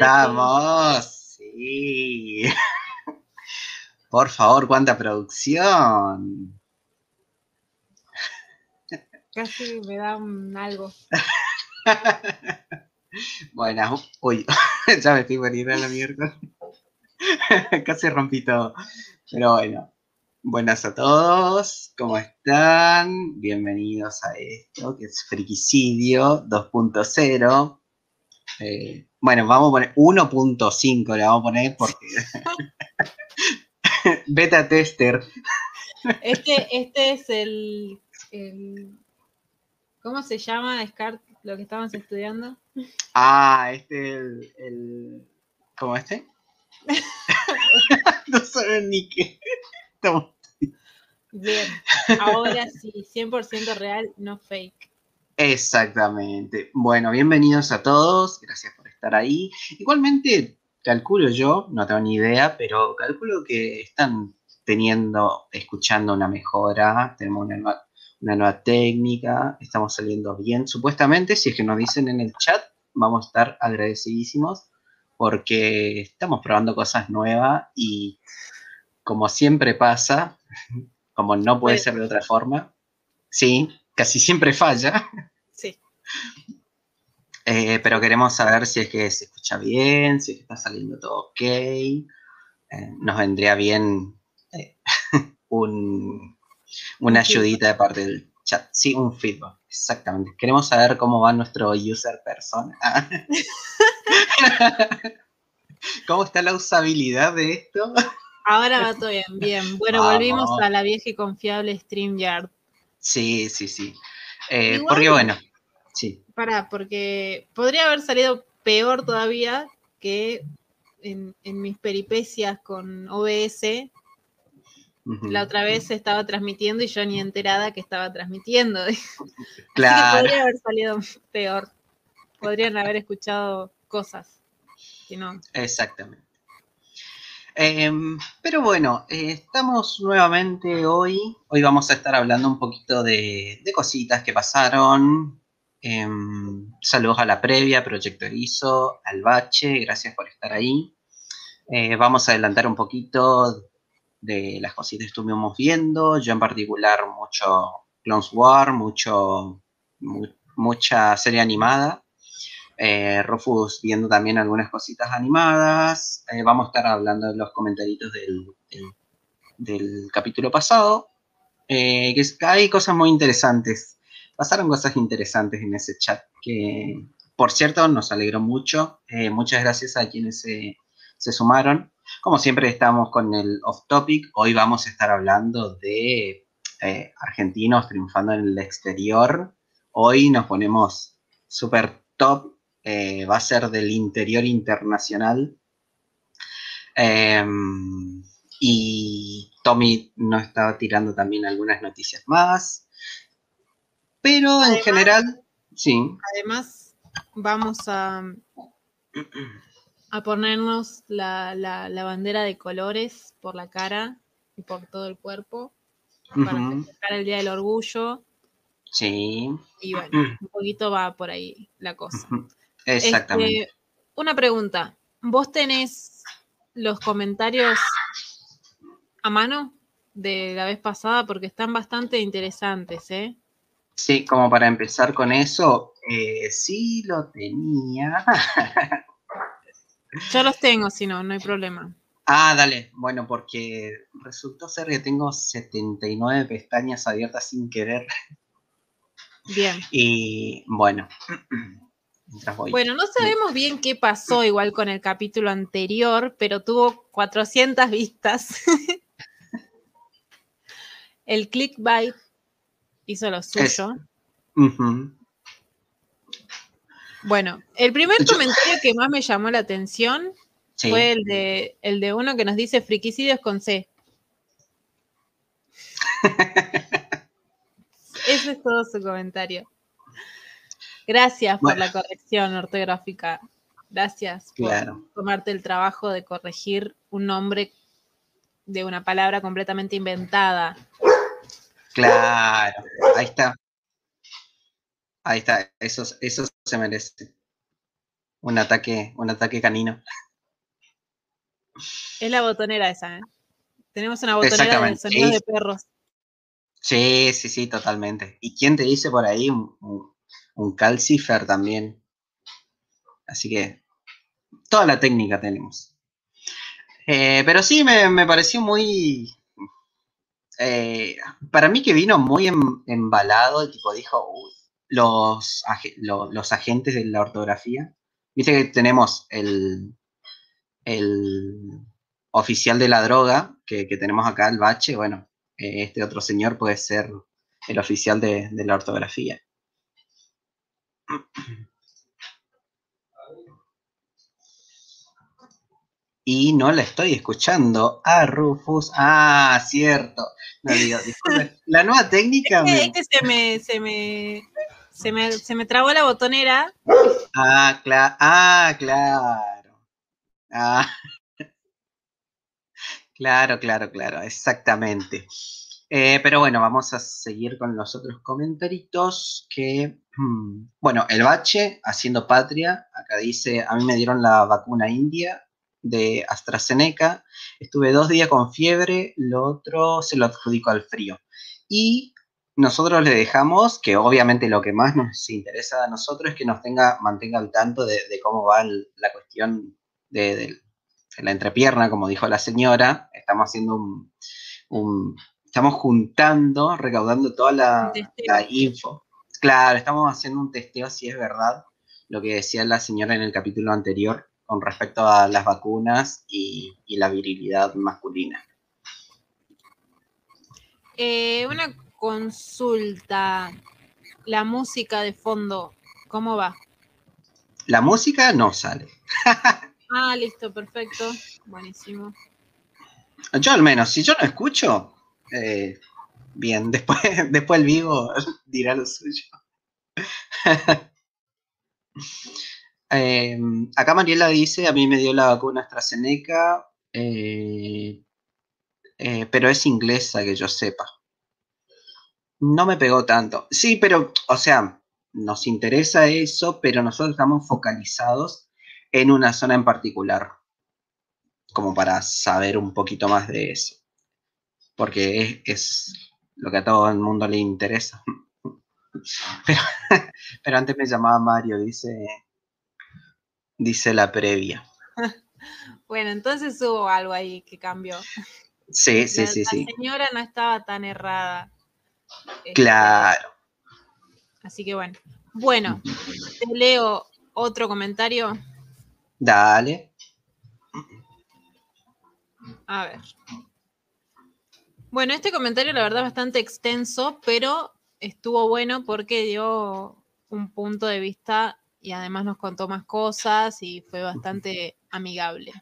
Estamos, sí. Por favor, cuánta producción. Casi me da un algo. Bueno, uy, ya me estoy poniendo a la mierda. Casi rompí todo. Pero bueno, buenas a todos, ¿cómo están? Bienvenidos a esto que es Friquicidio 2.0. Eh, bueno, vamos a poner 1.5, le vamos a poner porque. Beta tester. Este, este es el, el- ¿Cómo se llama, Descartes, lo que estábamos estudiando? Ah, este el, el ¿Cómo este? no saben ni qué. Estamos- Bien, ahora sí, 100% real, no fake. Exactamente. Bueno, bienvenidos a todos. Gracias por estar ahí. Igualmente, calculo yo, no tengo ni idea, pero calculo que están teniendo, escuchando una mejora. Tenemos una nueva, una nueva técnica. Estamos saliendo bien. Supuestamente, si es que nos dicen en el chat, vamos a estar agradecidísimos porque estamos probando cosas nuevas y como siempre pasa, como no puede ser de otra forma, sí, casi siempre falla. Sí. Eh, pero queremos saber si es que se escucha bien, si es que está saliendo todo ok. Eh, nos vendría bien eh, un, una ayudita de parte del chat. Sí, un feedback, exactamente. Queremos saber cómo va nuestro user persona. ¿Cómo está la usabilidad de esto? Ahora va todo bien, bien. Bueno, Vamos. volvimos a la vieja y confiable StreamYard. Sí, sí, sí. Eh, Igual- porque bueno, sí. Pará, porque podría haber salido peor todavía que en, en mis peripecias con OBS. La otra vez estaba transmitiendo y yo ni enterada que estaba transmitiendo. Así que Claro. podría haber salido peor. Podrían haber escuchado cosas que no. Exactamente. Em, pero bueno, eh, estamos nuevamente hoy. Hoy vamos a estar hablando un poquito de, cositas que pasaron. Em, saludos a la previa, Proyecto Erizo, al Bache, gracias por estar ahí. Eh, vamos a adelantar un poquito de las cositas que estuvimos viendo. Yo en particular mucho Clones War, mucho, mu- mucha serie animada. Eh, Rufus viendo también algunas cositas animadas. Eh, vamos a estar hablando de los comentarios del, del- capítulo pasado. Eh, que hay cosas muy interesantes. Pasaron cosas interesantes en ese chat que, por cierto, nos alegró mucho. Muchas gracias a quienes se, se sumaron. Como siempre estamos con el off topic. Hoy vamos a estar hablando de argentinos triunfando en el exterior. Hoy nos ponemos super top eh, va a ser del interior internacional. Em, y Tommy nos estaba tirando también algunas noticias más. Pero en general, sí. Además, vamos a, a ponernos la, la- la bandera de colores por la cara y por todo el cuerpo para festejar el Día del Orgullo. sí. Y bueno, un poquito va por ahí la cosa. ujú, Exactamente. Este, una pregunta. ¿Vos tenés los comentarios a mano de la vez pasada? Porque están bastante interesantes, ¿eh? Sí, como para empezar con eso, eh, sí lo tenía. Yo los tengo, si no, no hay problema. Ah, dale. Bueno, porque resultó ser que tengo 79 pestañas abiertas sin querer. Bien. Y bueno. Bueno, no sabemos bien qué pasó igual con el capítulo anterior, pero tuvo 400 vistas. el clickbait hizo lo suyo. Bueno, el primer comentario que más me llamó la atención Sí. fue el de, el de uno que nos dice friquicidios con C. Ese es todo su comentario. Gracias por la corrección ortográfica. Gracias por tomarte el trabajo de corregir un nombre de una palabra completamente inventada. Claro, ahí está. Ahí está, eso, eso se merece. un ataque, un ataque canino. Es la botonera esa, ¿eh? Tenemos una botonera de sonido de perros. Sí, sí, sí, totalmente. ¿Y quién te dice por ahí un, un, calcifer también? Así que toda la técnica tenemos. Eh, pero sí, me, pareció muy... Eh, para mí que vino muy em, embalado, tipo dijo, los, los agentes de la ortografía. Viste que tenemos el, el oficial de la droga que, tenemos acá, el bache, bueno, eh, este otro señor puede ser el oficial de, la ortografía. Y no la estoy escuchando. Ah, Rufus. Ah, cierto. La nueva técnica. Es que, se, me, se, me, se, me, se me trabó la botonera. Ah, claro. Ah, claro. Ah. Claro, claro, claro, exactamente. Eh, pero bueno, vamos a seguir con los otros comentarios que, bueno, el bache haciendo patria, acá dice, a mí me dieron la vacuna india de AstraZeneca, estuve dos días con fiebre, lo otro se lo adjudico al frío. Y nosotros le dejamos, que obviamente lo que más nos interesa a nosotros es que nos tenga, mantenga al tanto de, cómo va la cuestión de, la entrepierna, como dijo la señora, estamos haciendo un, estamos juntando, recaudando toda la, info. Claro, estamos haciendo un testeo si es verdad lo que decía la señora en el capítulo anterior con respecto a las vacunas y, la virilidad masculina. Eh, una consulta, la música de fondo, ¿cómo va? La música no sale. Ah, listo, perfecto. Buenísimo. Yo al menos, si yo no escucho, eh, bien, después, después el vivo dirá lo suyo. Em, acá Mariela dice, a mí me dio la vacuna AstraZeneca, eh, eh, pero es inglesa que yo sepa. No me pegó tanto. Sí, pero, o sea, nos interesa eso, pero nosotros estamos focalizados en una zona en particular, como para saber un poquito más de eso, porque es, lo que a todo el mundo le interesa. Pero, antes me llamaba Mario, dice, dice la previa. Bueno, entonces hubo algo ahí que cambió. Sí, sí, sí, sí. La señora no estaba tan errada. Este, claro. así que bueno. Bueno, te leo otro comentario. Dale. A ver. Bueno, este comentario la verdad bastante extenso, pero estuvo bueno porque dio un punto de vista y además nos contó más cosas y fue bastante amigable.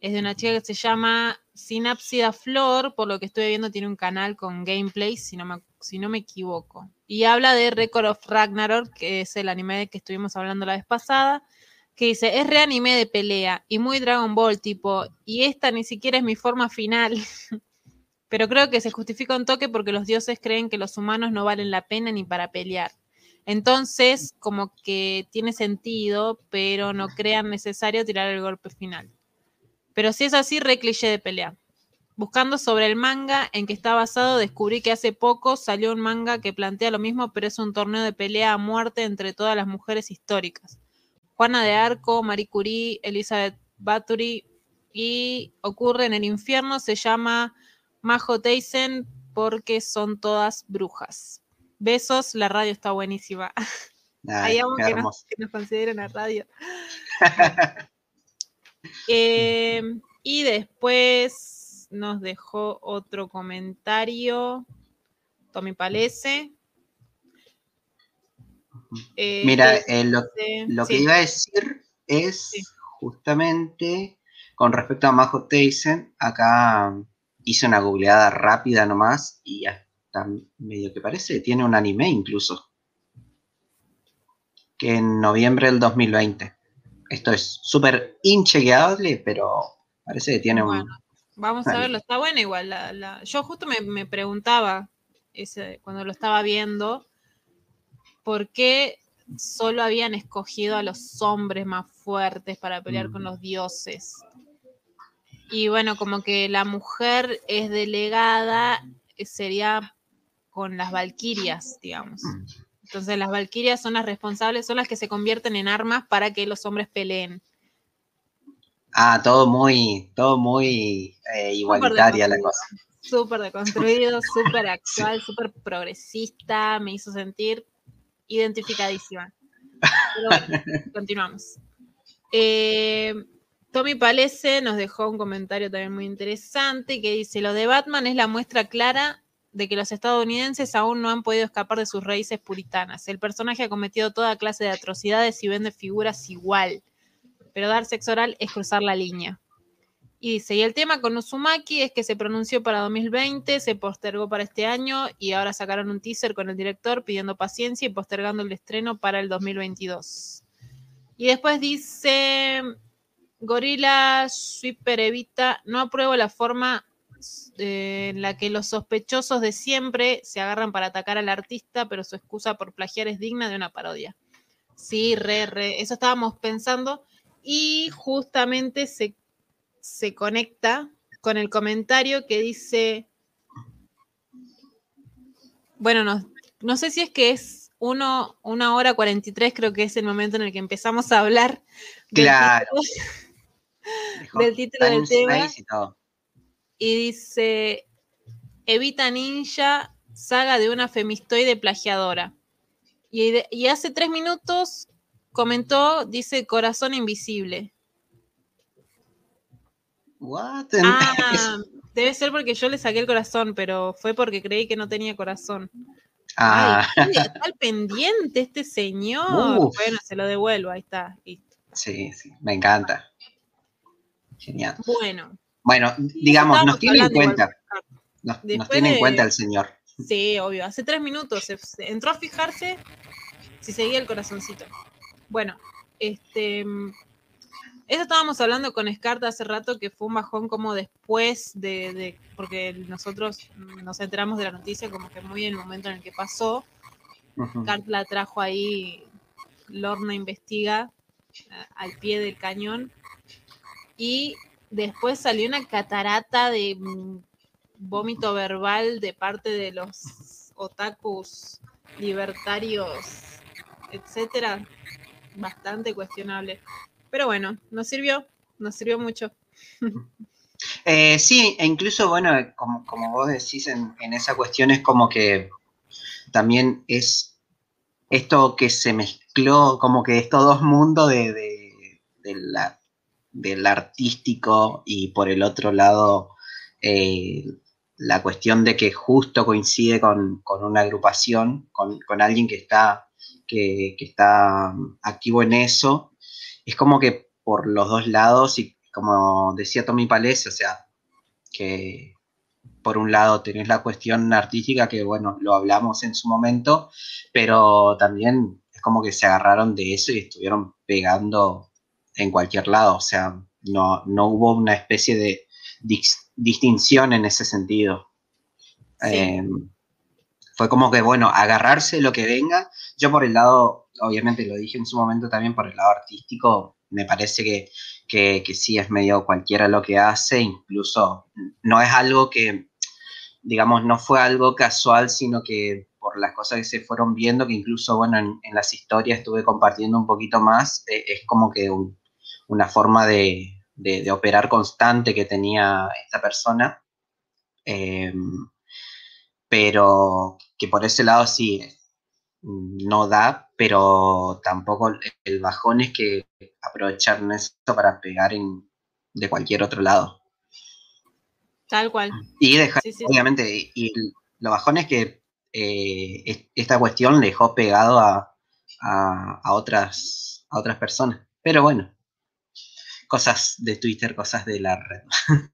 Es de una chica que se llama Sinapsida Flor, por lo que estuve viendo tiene un canal con gameplay, si no me, si no me equivoco. Y habla de Record of Ragnarok, que es el anime que estuvimos hablando la vez pasada, que dice, es reanime de pelea y muy Dragon Ball tipo, y esta ni siquiera es mi forma final. Pero creo que se justifica un toque porque los dioses creen que los humanos no valen la pena ni para pelear. Entonces, como que tiene sentido, pero no crean necesario tirar el golpe final. Pero si es así, re cliché de pelea. Buscando sobre el manga en que está basado, descubrí que hace poco salió un manga que plantea lo mismo, pero es un torneo de pelea a muerte entre todas las mujeres históricas. Juana de Arco, Marie Curie, Elizabeth Bathory y ocurre en el infierno, se llama Majo Tyson porque son todas brujas. Besos, la radio está buenísima. Hay algo que nos, que nos consideren la radio. Eh, y después nos dejó otro comentario. Tommy Palese. Eh, Mira, eh, lo, que iba a decir es justamente con respecto a Majo Tyson, acá hice una googleada rápida nomás y hasta medio que parece tiene un anime incluso. Que en noviembre del 2020. Esto es súper inchequeable, pero parece que tiene un. Vamos a verlo, está bueno igual. Yo justo me, preguntaba ese, cuando lo estaba viendo ¿por qué solo habían escogido a los hombres más fuertes para pelear con Mm. los dioses. Y bueno, como que la mujer es delegada, eh, sería con las valquirias, digamos. Mm. Entonces las valquirias son las responsables, son las que se convierten en armas para que los hombres peleen. Ah, todo muy, todo muy eh, igualitaria la cosa. Súper deconstruido, súper actual, súper progresista, me hizo sentir identificadísima. Pero bueno, continuamos. Eh, Tommy Palese nos dejó un comentario también muy interesante que dice, lo de Batman es la muestra clara de que los estadounidenses aún no han podido escapar de sus raíces puritanas. El personaje ha cometido toda clase de atrocidades y vende figuras igual, pero dar sexo oral es cruzar la línea. Y dice, y el tema con Uzumaki es que se pronunció para 2020, se postergó para este año y ahora sacaron un teaser con el director pidiendo paciencia y postergando el estreno para el 2022. Y después dice, Gorila Sweeper Evita, no apruebo la forma eh, en la que los sospechosos de siempre se agarran para atacar al artista, pero su excusa por plagiar es digna de una parodia. Sí, re, re, eso estábamos pensando. Y justamente se, se conecta con el comentario que dice, bueno, no, no sé si es que es uno, una hora 43, creo que es el momento en el que empezamos a hablar Claro. Del título del tema. y todo. y dice, Evita Ninja, saga de una femistoide plagiadora. Y, de- y hace tres minutos comentó, dice, corazón invisible. What? Ah, debe ser porque yo le saqué el corazón, pero fue porque creí que no tenía corazón. Ah, Ay, está al pendiente este señor. Uf. Bueno, se lo devuelvo, ahí está. listo. sí, sí, me encanta. Genial. Bueno, Bueno, digamos, nos tiene en cuenta. Nos, tiene en de- cuenta el señor. Sí, obvio. Hace tres minutos se, se entró a fijarse si seguía el corazoncito. Bueno, este. mm, Eso estábamos hablando con Scarta hace rato, que fue un bajón como después de, de- Porque nosotros nos enteramos de la noticia como que muy en el momento en el que pasó. Cart la trajo ahí, Lorna investiga a- al pie del cañón. Y después salió una catarata de mm, vómito verbal de parte de los otakus libertarios, etcétera. Bastante cuestionable. Pero bueno, nos sirvió, nos sirvió mucho. Eh, sí, e incluso, bueno, como, como vos decís en, en esa cuestión, es como que también es esto que se mezcló, como que estos dos mundos de, de- de la- del artístico y por el otro lado eh, la cuestión de que justo coincide con, con una agrupación, con, con alguien que está, que, que está activo en eso, es como que por los dos lados y como decía Tommy Palese, o sea, que por un lado tenés la cuestión artística que, bueno, lo hablamos en su momento, pero también es como que se agarraron de eso y estuvieron pegando en cualquier lado, o sea, no, no hubo una especie de dis- distinción en ese sentido. Sí. Eh, fue como que, bueno, agarrarse lo que venga. Yo por el lado, obviamente lo dije en su momento también, por el lado artístico, me parece que, que, que sí es medio cualquiera lo que hace, incluso no es algo que, digamos, no fue algo casual, sino que por las cosas que se fueron viendo, que incluso, bueno, en, en las historias estuve compartiendo un poquito más, eh, es como que un- una forma de, de- de operar constante que tenía esta persona. Eh, pero que por ese lado sí no da, pero tampoco el- bajón es que aprovecharon eso para pegar en, de cualquier otro lado. Tal cual. Y dejar, Sí, sí, sí. obviamente, y lo bajón es que eh, es- esta cuestión le dejó pegado a, a- a otras, a otras personas. Pero bueno, cosas de Twitter, cosas de la red.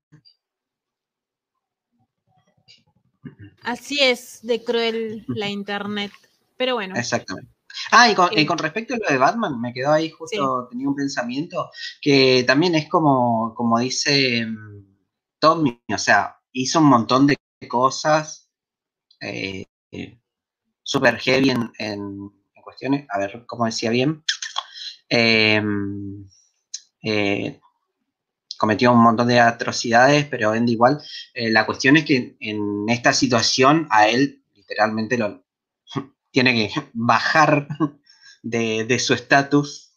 Así es de cruel la internet. Pero bueno, Exactamente. Ah, y con, Eh, y con respecto a lo de Batman, me quedó ahí justo, tenía un pensamiento que también es como, como dice mm, Tommy, o sea, hizo un montón de cosas eh, eh, super heavy en, en- en cuestiones, a ver cómo decía bien, em, eh, cometió un montón de atrocidades, pero vende igual. Eh, la cuestión es que en esta situación a él literalmente lo tiene que bajar de, su estatus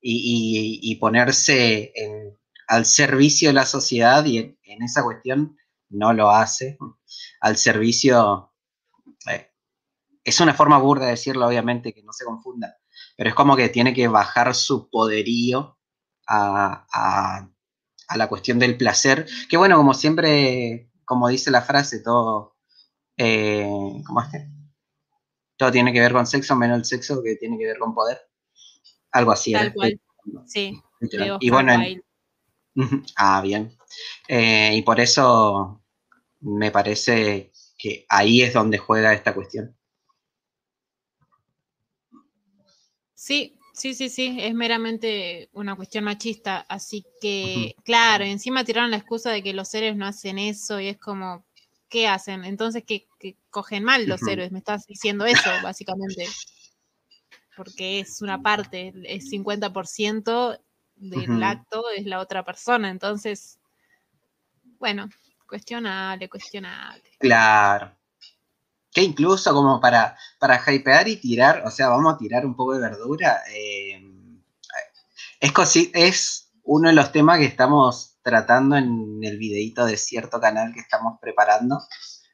y, ponerse al servicio de la sociedad y en, esa cuestión no lo hace. Al servicio, eh, es una forma burda de decirlo, obviamente, que no se confunda, pero es como que tiene que bajar su poderío a a la cuestión del placer, que bueno, como siempre, como dice la frase, todo, eh, ¿cómo es Todo tiene que ver con sexo, menos el sexo que tiene que ver con poder. Algo así. Tal cual. Sí. Y bueno, ah, bien. Eh, y por eso me parece que ahí es donde juega esta cuestión. Sí, Sí, sí, sí, es meramente una cuestión machista, así que, claro, encima tiraron la excusa de que los héroes no hacen eso y es como, ¿qué hacen? Entonces, que, cogen mal los héroes, me estás diciendo eso, básicamente. Porque es una parte, es 50% del acto, es la otra persona, entonces, bueno, cuestionable, cuestionable. Claro que incluso como para, para hypear y tirar, o sea, vamos a tirar un poco de verdura, eh, es, es uno de los temas que estamos tratando en el videito de cierto canal que estamos preparando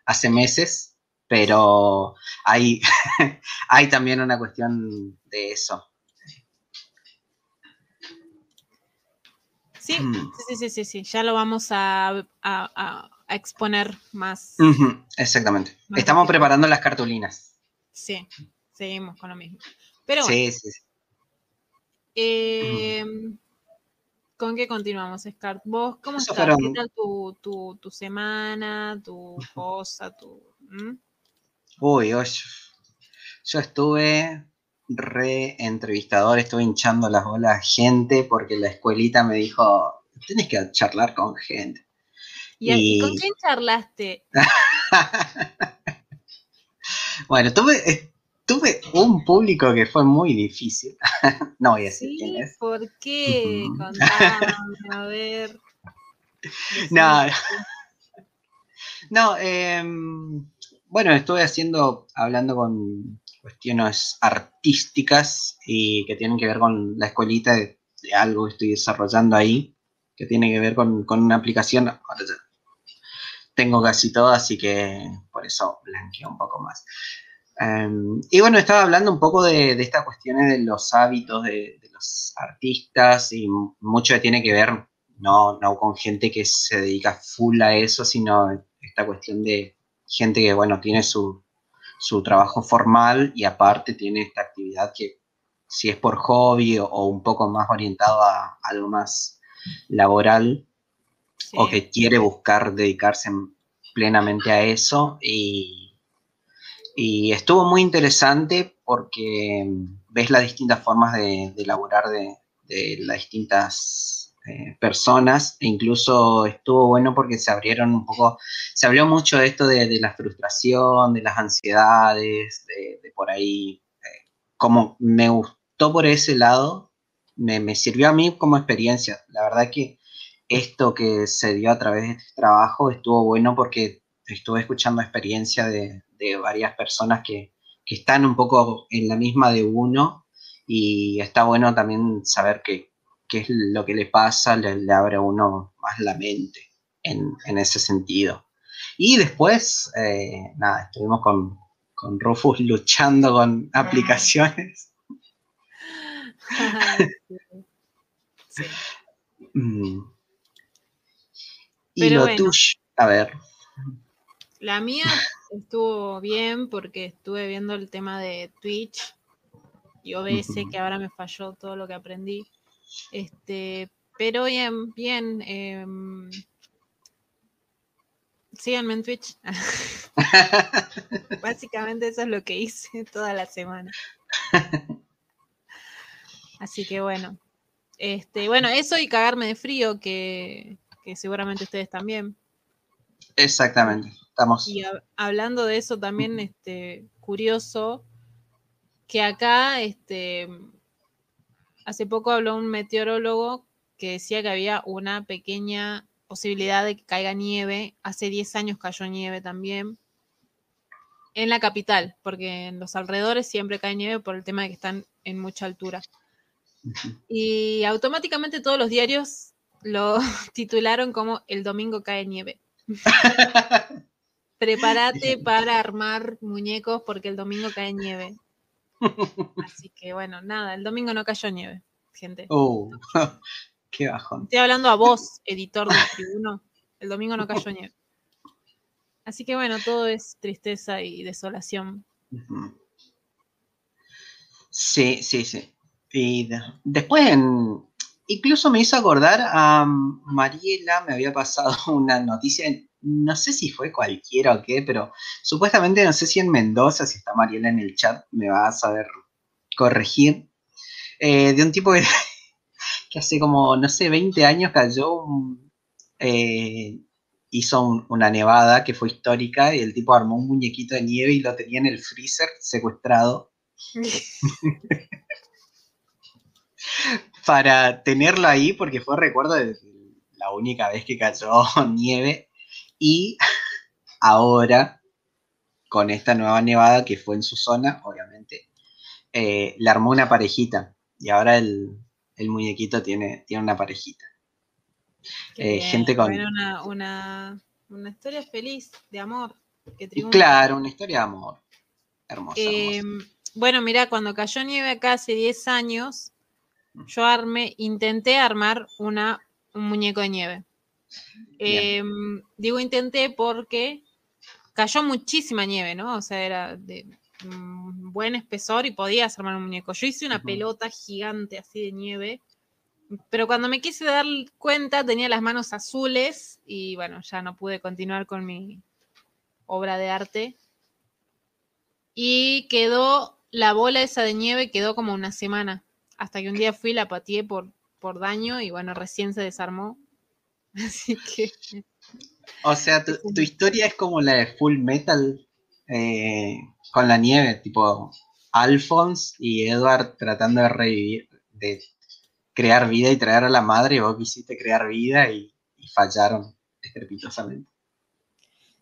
hace meses, pero hay, hay también una cuestión de eso. Sí, mm. sí, sí, sí, sí, ya lo vamos a a exponer más. exactamente. Estamos preparando las cartulinas. Sí, seguimos con lo mismo. Pero sí, sí, sí. Em, ¿Con qué continuamos, Scar? ¿Vos cómo estás? ¿Qué tal tu, semana, tu cosa, tu... Uy, yo, yo estuve re entrevistador, estuve hinchando las bolas a gente porque la escuelita me dijo, tienes que charlar con gente. ¿Y, con quién charlaste? bueno, tuve, tuve un público que fue muy difícil. no voy a decir quién es. ¿Por qué? Contame, a ver. No, no em, bueno, estuve haciendo, hablando con cuestiones artísticas y que tienen que ver con la escuelita de, algo que estoy desarrollando ahí, que tiene que ver con, con una aplicación tengo casi todo, así que por eso blanqueo un poco más. Em, y bueno, estaba hablando un poco de, estas cuestiones de los hábitos de, los artistas y mucho tiene que ver no, no con gente que se dedica full a eso, sino esta cuestión de gente que, bueno, tiene su, su trabajo formal y aparte tiene esta actividad que si es por hobby o, un poco más orientado a algo más laboral, o que quiere buscar dedicarse plenamente a eso y, estuvo muy interesante porque ves las distintas formas de, elaborar de, las distintas eh, personas e incluso estuvo bueno porque se abrieron un poco, se habló mucho de esto de, la frustración, de las ansiedades, de, por ahí, eh, como me gustó por ese lado, me, me, sirvió a mí como experiencia. La verdad que esto que se dio a través de este trabajo estuvo bueno porque estuve escuchando experiencia de, varias personas que, están un poco en la misma de uno y está bueno también saber qué, es lo que le pasa, le, abre a uno más la mente en, ese sentido. Y después, eh, nada, estuvimos con, con Rufus luchando con aplicaciones. Mm. Y lo tuyo, a ver. La mía estuvo bien porque estuve viendo el tema de Twitch y OBS, que ahora me falló todo lo que aprendí. Este, pero bien, bien. Em, síganme en Twitch. Básicamente eso es lo que hice toda la semana. Así que bueno. Este, bueno, eso y cagarme de frío, que que seguramente ustedes también. Exactamente, estamos. Y hablando de eso también, este, curioso, que acá, este, hace poco habló un meteorólogo que decía que había una pequeña posibilidad de que caiga nieve. Hace 10 años cayó nieve también. En la capital, porque en los alrededores siempre cae nieve por el tema de que están en mucha altura. Y automáticamente todos los diarios lo titularon como El domingo cae nieve. Prepárate para armar muñecos porque el domingo cae nieve. Así que bueno, nada, el domingo no cayó nieve, gente. Oh, qué bajón. Estoy hablando a vos, editor del tribuno. El domingo no cayó nieve. Así que bueno, todo es tristeza y desolación. Sí, sí, sí. Y después, incluso me hizo acordar a Mariela, me había pasado una noticia, no sé si fue cualquiera o qué, pero supuestamente, no sé si en Mendoza, si está Mariela en el chat, me va a saber corregir, eh, de un tipo que, hace como, no sé, 20 años cayó, eh, hizo una nevada que fue histórica y el tipo armó un muñequito de nieve y lo tenía en el freezer secuestrado. para tenerlo ahí porque fue recuerdo de la única vez que cayó nieve y ahora con esta nueva nevada que fue en su zona, obviamente, eh, le armó una parejita y ahora el, muñequito tiene, tiene una parejita. Eh, gente con... Una, una, una, historia feliz de amor. Que claro, una historia de amor. Hermosa. Eh, bueno, mira, cuando cayó nieve acá hace 10 años, yo armé, intenté armar una, un muñeco de nieve. Em, digo intenté porque cayó muchísima nieve, ¿no? O sea, era de buen espesor y podías armar un muñeco. Yo hice una pelota gigante así de nieve, pero cuando me quise dar cuenta tenía las manos azules y bueno, ya no pude continuar con mi obra de arte. Y quedó, la bola esa de nieve quedó como una semana hasta que un día fui, la pateé por, por daño y bueno, recién se desarmó. Así que... O sea, tu, historia es como la de Full Metal eh, con la nieve, tipo Alphonse y Edward tratando de revivir, de crear vida y traer a la madre, y vos quisiste crear vida y, y fallaron estrepitosamente.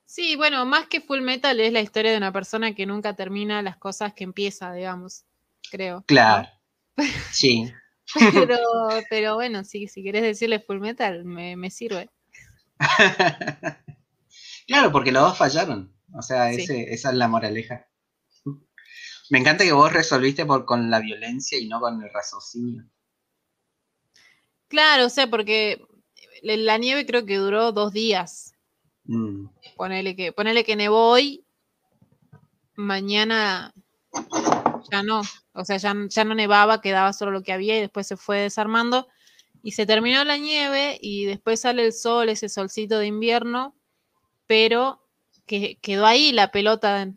Sí, bueno, más que Full Metal es la historia de una persona que nunca termina las cosas que empieza, digamos, creo. Claro. Sí. Pero, pero bueno, si, si querés decirle full metal, me, sirve. claro, porque los dos fallaron. O sea, esa es la moraleja. Me encanta que vos resolviste por, con la violencia y no con el raciocinio. Claro, o sea, porque la nieve creo que duró dos días. Mm. Ponele que, ponele que nevó hoy, mañana ya no, o sea, ya, ya no nevaba, quedaba solo lo que había y después se fue desarmando y se terminó la nieve y después sale el sol, ese solcito de invierno, pero que quedó ahí la pelota,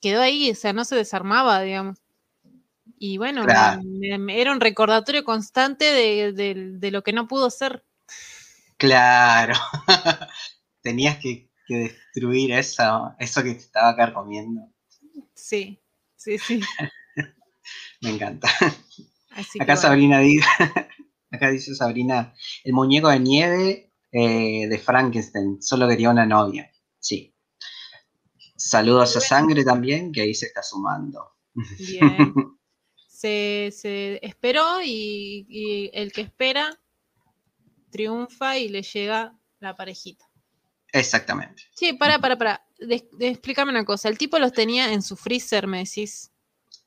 quedó ahí, o sea, no se desarmaba, digamos. Y bueno, era un recordatorio constante de, lo que no pudo ser. Claro, tenías que, destruir eso, eso que te estaba carcomiendo. Sí, sí, sí. Me encanta. acá Sabrina dice, acá dice Sabrina, el muñeco de nieve eh, de Frankenstein, solo quería una novia. Sí. Saludos a Sangre también, que ahí se está sumando. Bien. Se, esperó y, el que espera triunfa y le llega la parejita. Exactamente. Sí, para, para, para. explícame una cosa. El tipo los tenía en su freezer, me decís.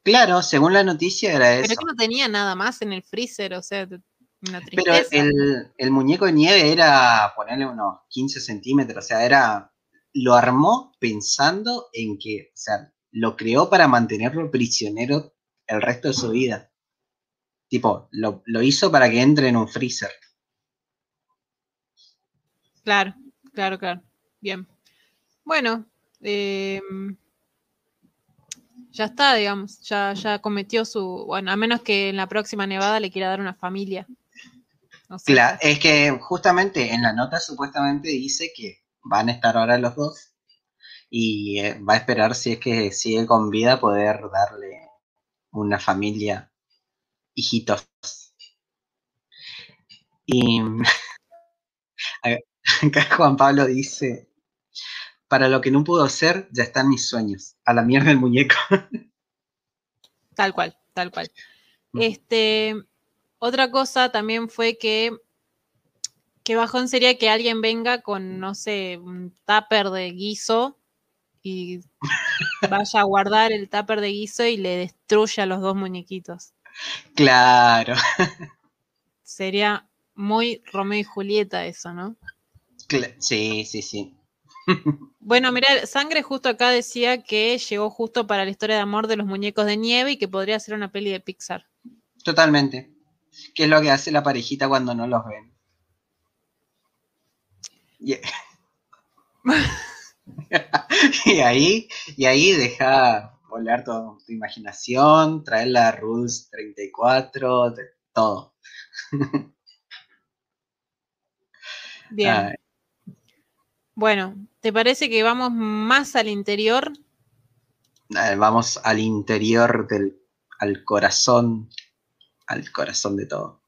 Claro, según la noticia era eso. Pero que no tenía nada más en el freezer, o sea, una tristeza. Pero el, muñeco de nieve era ponerle unos 15 centímetros, o sea, era. Lo armó pensando en que, o sea, lo creó para mantenerlo prisionero el resto de su vida. Tipo, lo, lo hizo para que entre en un freezer. Claro, claro, claro. Bien. Bueno, eh, ya está, digamos, ya, ya cometió su, bueno, a menos que en la próxima nevada le quiera dar una familia. claro, es que justamente en la nota supuestamente dice que van a estar ahora los dos y eh, va a esperar si es que sigue con vida poder darle una familia, hijitos. Y acá Juan Pablo dice, para lo que no pudo ser, ya están mis sueños. A la mierda el muñeco. Tal cual, tal cual. Este, otra cosa también fue que qué bajón sería que alguien venga con, no sé, un tupper de guiso y vaya a guardar el tupper de guiso y le destruya a los dos muñequitos. Claro. Sería muy Romeo y Julieta eso, ¿no? sí, sí, sí. Bueno, mira, Sangre justo acá decía que llegó justo para la historia de amor de los muñecos de nieve y que podría ser una peli de Pixar. Totalmente. ¿Qué es lo que hace la parejita cuando no los ven? y ahí, y ahí deja volar toda tu imaginación, traer la Rules 34, todo. Bien. Bueno, ¿te parece que vamos más al interior? Vamos al interior del, al corazón, al corazón de todo.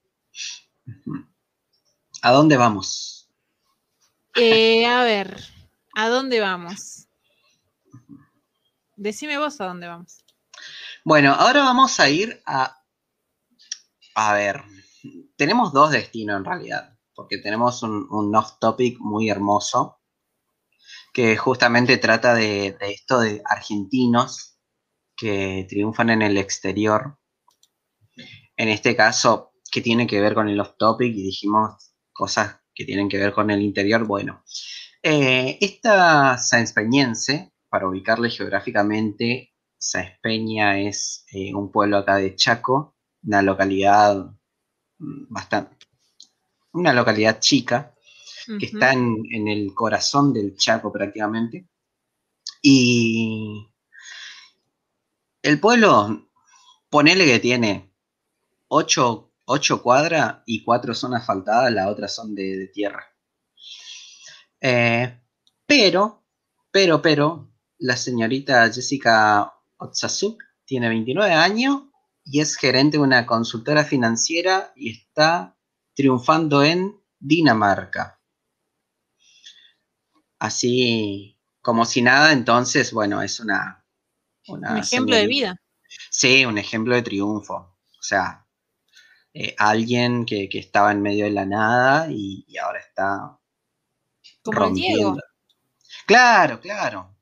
¿A dónde vamos? Eh, a ver, ¿a dónde vamos? Decime vos a dónde vamos. Bueno, ahora vamos a ir a... A ver, tenemos dos destinos en realidad, porque tenemos un, un off-topic muy hermoso, que justamente trata de, esto de argentinos que triunfan en el exterior. En este caso, que tiene que ver con el off-topic y dijimos cosas que tienen que ver con el interior. Bueno, eh, esta saenspeñense, para ubicarle geográficamente, Saespeña es eh, un pueblo acá de Chaco, una localidad mm, bastante, una localidad chica, que está en, el corazón del Chaco prácticamente. Y el pueblo, ponele que tiene ocho, cuadras y cuatro son asfaltadas, las otras son de, tierra. Eh, pero, pero, pero, la señorita Jessica Otsasuk tiene 29 años y es gerente de una consultora financiera y está triunfando en Dinamarca así como si nada, entonces, bueno, es una... un ejemplo de vida. Sí, un ejemplo de triunfo. O sea, eh, alguien que, estaba en medio de la nada y, ahora está... Como rompiendo. Diego. Claro, claro.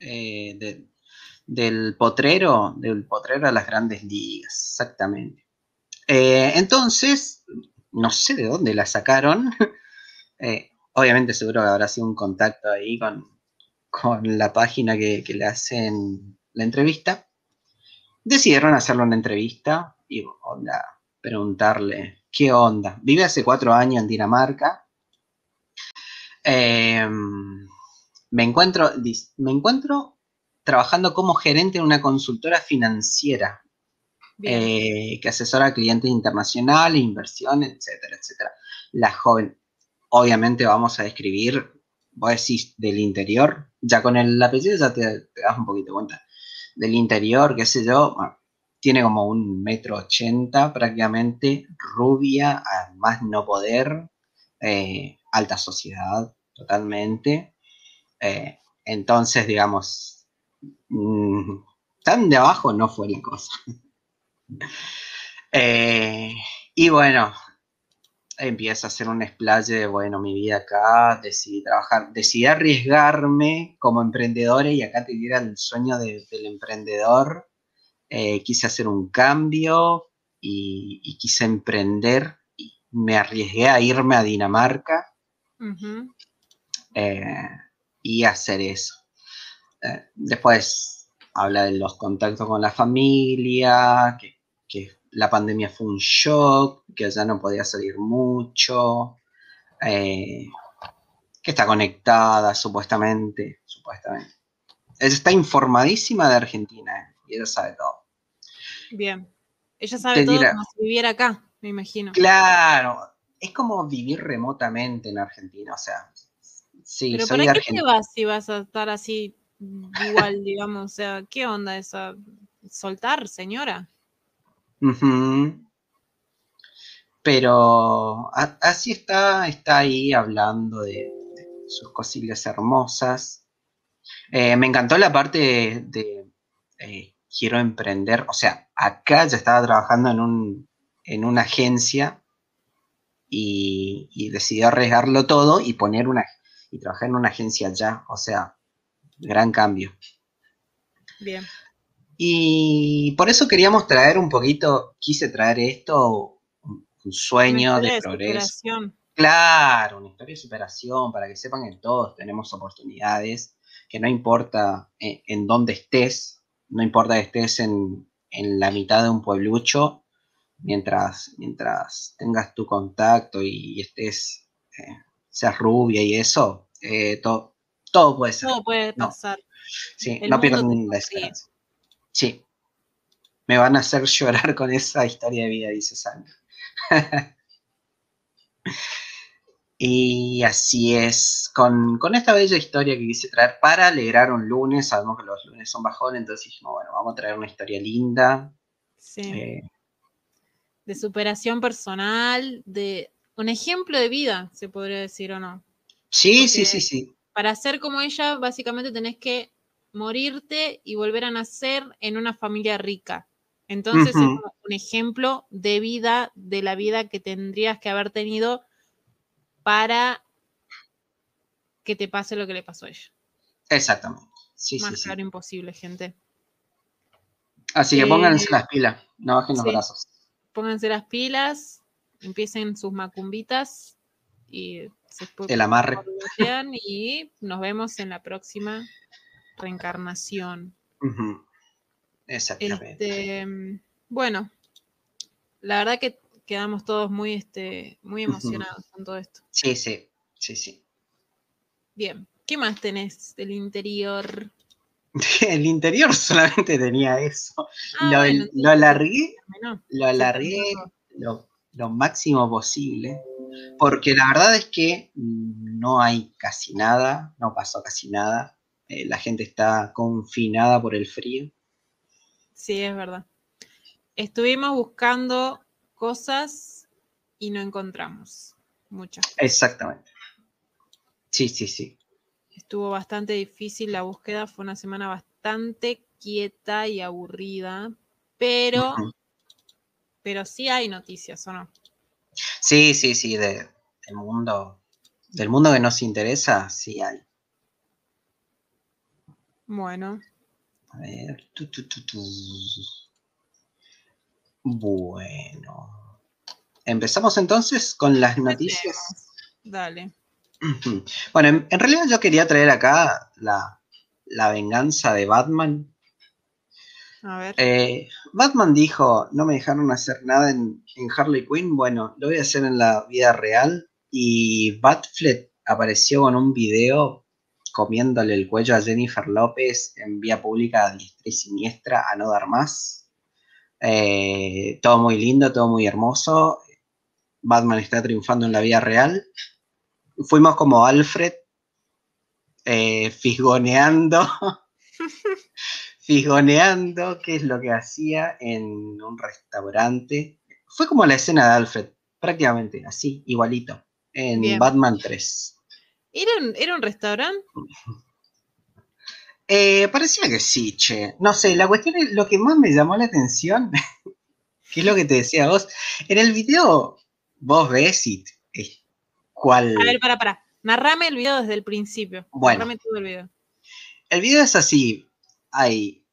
Eh, del potrero, del potrero a las grandes ligas, exactamente. Eh, entonces, no sé de dónde la sacaron. obviamente seguro que habrá sido un contacto ahí con, la página que, le hacen la entrevista. Decidieron hacerle una entrevista y onda, preguntarle qué onda. Vive hace cuatro años en Dinamarca. Em, me, encuentro, me encuentro trabajando como gerente en una consultora financiera eh, que asesora a clientes internacionales, inversiones, etcétera, etcétera. La joven, obviamente vamos a describir, vos decís del interior, ya con el apellido ya te, das un poquito cuenta. Del interior, qué sé yo, tiene como un metro ochenta prácticamente, rubia, a más no poder, eh, alta sociedad, totalmente. Eh, entonces, digamos, mm, tan de abajo no fue la cosa. Eh, y bueno, empieza a hacer un splash de, bueno, mi vida acá, decidí trabajar, decidí arriesgarme como emprendedor y acá te diera el sueño del emprendedor. Eh, quise hacer un cambio y, quise emprender y me arriesgué a irme a Dinamarca eh, y hacer eso. Eh, después habla de los contactos con la familia, que, que la pandemia fue un shock, que ya no podía salir mucho, eh, que está conectada supuestamente, supuestamente. está informadísima de Argentina eh, y ella sabe todo. Bien. Ella sabe todo como si viviera acá, me imagino. Claro, es como vivir remotamente en Argentina, o sea, sí, Pero ¿para qué te vas si vas a estar así igual, digamos? O sea, ¿qué onda esa? ¿Soltar, señora? Ujú. Pero así está, está ahí hablando de, sus cosillas hermosas. Eh, me encantó la parte de, de, eh, quiero emprender. O sea, acá ya estaba trabajando en, un, en una agencia y, y decidió arriesgarlo todo y poner una y trabajar en una agencia ya. O sea, gran cambio. Bien. Y por eso queríamos traer un poquito, quise traer esto, un un sueño Una de progreso. superación. Claro, una historia de superación para que sepan que todos tenemos oportunidades, que no importa en, en dónde estés, no importa que estés en, en la mitad de un pueblucho, mientras, mientras tengas tu contacto y, estés, eh, seas rubia y eso, eh, to- todo puede ser. Todo puede No. pasar. Sí, el no pierdan la esperanza. Sí. Me van a hacer llorar con esa historia de vida, dice Sandra. y así es, con, con esta bella historia que quise traer para alegrar un lunes, sabemos que los lunes son bajón, entonces dijimos, bueno, vamos a traer una historia linda. Sí. eh, De superación personal, de un ejemplo de vida, se podría decir o no. sí, sí, sí, sí, Para ser como ella, básicamente tenés que morirte y volver a nacer en una familia rica. Entonces es un ejemplo de vida, de la vida que tendrías que haber tenido para que te pase lo que le pasó a ella. exactamente. Sí, Más sí. claro imposible, gente. Así que Eh, pónganse las pilas, no bajen los brazos. Pónganse las pilas, empiecen sus macumbitas y se El amarre. y nos vemos en la próxima reencarnación. Exactamente. Este, mm, bueno, la verdad que quedamos todos muy, este, muy emocionados con todo esto. Sí, sí, sí, sí. Bien, ¿qué más tenés del interior? El interior solamente tenía eso. Ah, lo, bueno, lo entonces alargué, lo alargué lo, lo máximo posible, porque la verdad es que no hay casi nada, no pasó casi nada. Eh, la gente está confinada por el frío. Sí, es verdad. Estuvimos buscando cosas y no encontramos muchas. Exactamente. Sí, sí, sí. Estuvo bastante difícil la búsqueda, fue una semana bastante quieta y aburrida, pero, pero sí hay noticias, ¿o no? Sí, sí, sí, de- del mundo, del mundo que nos interesa, sí hay. Bueno, A ver. tu, tu, tu, tu. Bueno. Empezamos entonces con las noticias. Dale. Bueno, en, en realidad yo quería traer acá la, la venganza de Batman. A ver. Eh, Batman dijo, no me dejaron hacer nada en, en Harley Quinn, bueno, lo voy a hacer en la vida real. Y Batfleck apareció con un video comiéndole el cuello a Jennifer López en vía pública a diestra y siniestra a no dar más. Eh, todo muy lindo, todo muy hermoso. Batman está triunfando en la vida real. Fuimos como Alfred, eh, fisgoneando, fisgoneando qué es lo que hacía en un restaurante. Fue como la escena de Alfred, prácticamente así, igualito, en Bien. Batman 3. ¿Era un, ¿Era un restaurante? Eh, parecía que sí, che. No sé, la cuestión es lo que más me llamó la atención, que es lo que te decía vos. En el video vos ves y es cuál. A ver, para, para. Narrame el video desde el principio. Bueno. Narrame todo el video. El video es así. Hay.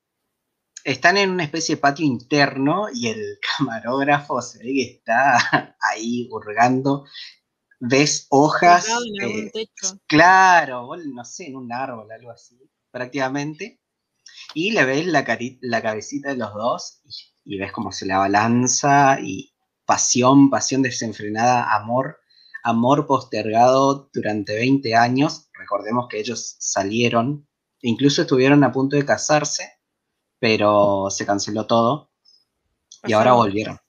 Están en una especie de patio interno y el camarógrafo se ve que está ahí hurgando. Ves hojas. Colgado en algún eh. Claro, no sé, en un árbol, algo así, prácticamente. Y le ves la, la cabecita de los dos y, y ves cómo se la balanza y pasión, pasión desenfrenada, amor, amor postergado durante 20 años. Recordemos que ellos salieron, incluso estuvieron a punto de casarse, pero se canceló todo y ahora volvieron.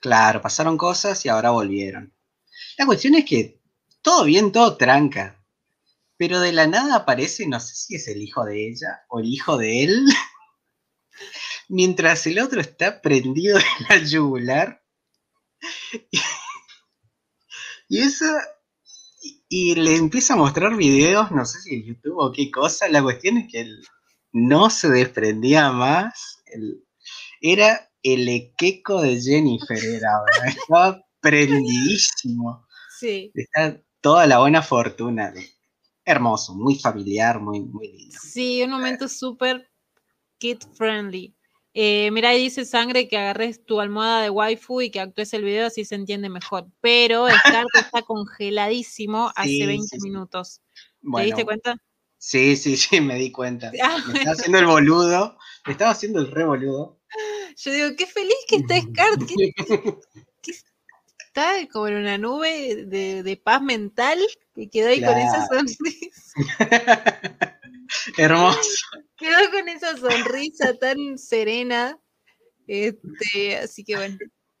Claro, pasaron cosas y ahora volvieron. La cuestión es que todo bien, todo tranca. Pero de la nada aparece, no sé si es el hijo de ella o el hijo de él, mientras el otro está prendido en la yugular. Y, eso. Y, le empieza a mostrar videos, no sé si en YouTube o qué cosa. La cuestión es que él no se desprendía más. era el equeco de Jennifer, era, estaba prendidísimo. Sí. Está toda la buena fortuna. Hermoso, muy familiar, muy, muy lindo. Sí, un momento súper kid friendly. Eh, mira, ahí dice Sangre que agarres tu almohada de waifu y que actúes el video así se entiende mejor. Pero Scar está congeladísimo hace 20 minutos. ¿Te diste cuenta? Sí, sí, sí, me di cuenta. Ah, me estaba haciendo el boludo. Me estaba haciendo el re boludo. Yo digo, qué feliz que está Scar. está como en una nube de, paz mental que quedó ahí con esa sonrisa. Hermoso. Quedó con esa sonrisa tan serena. Este, así que bueno.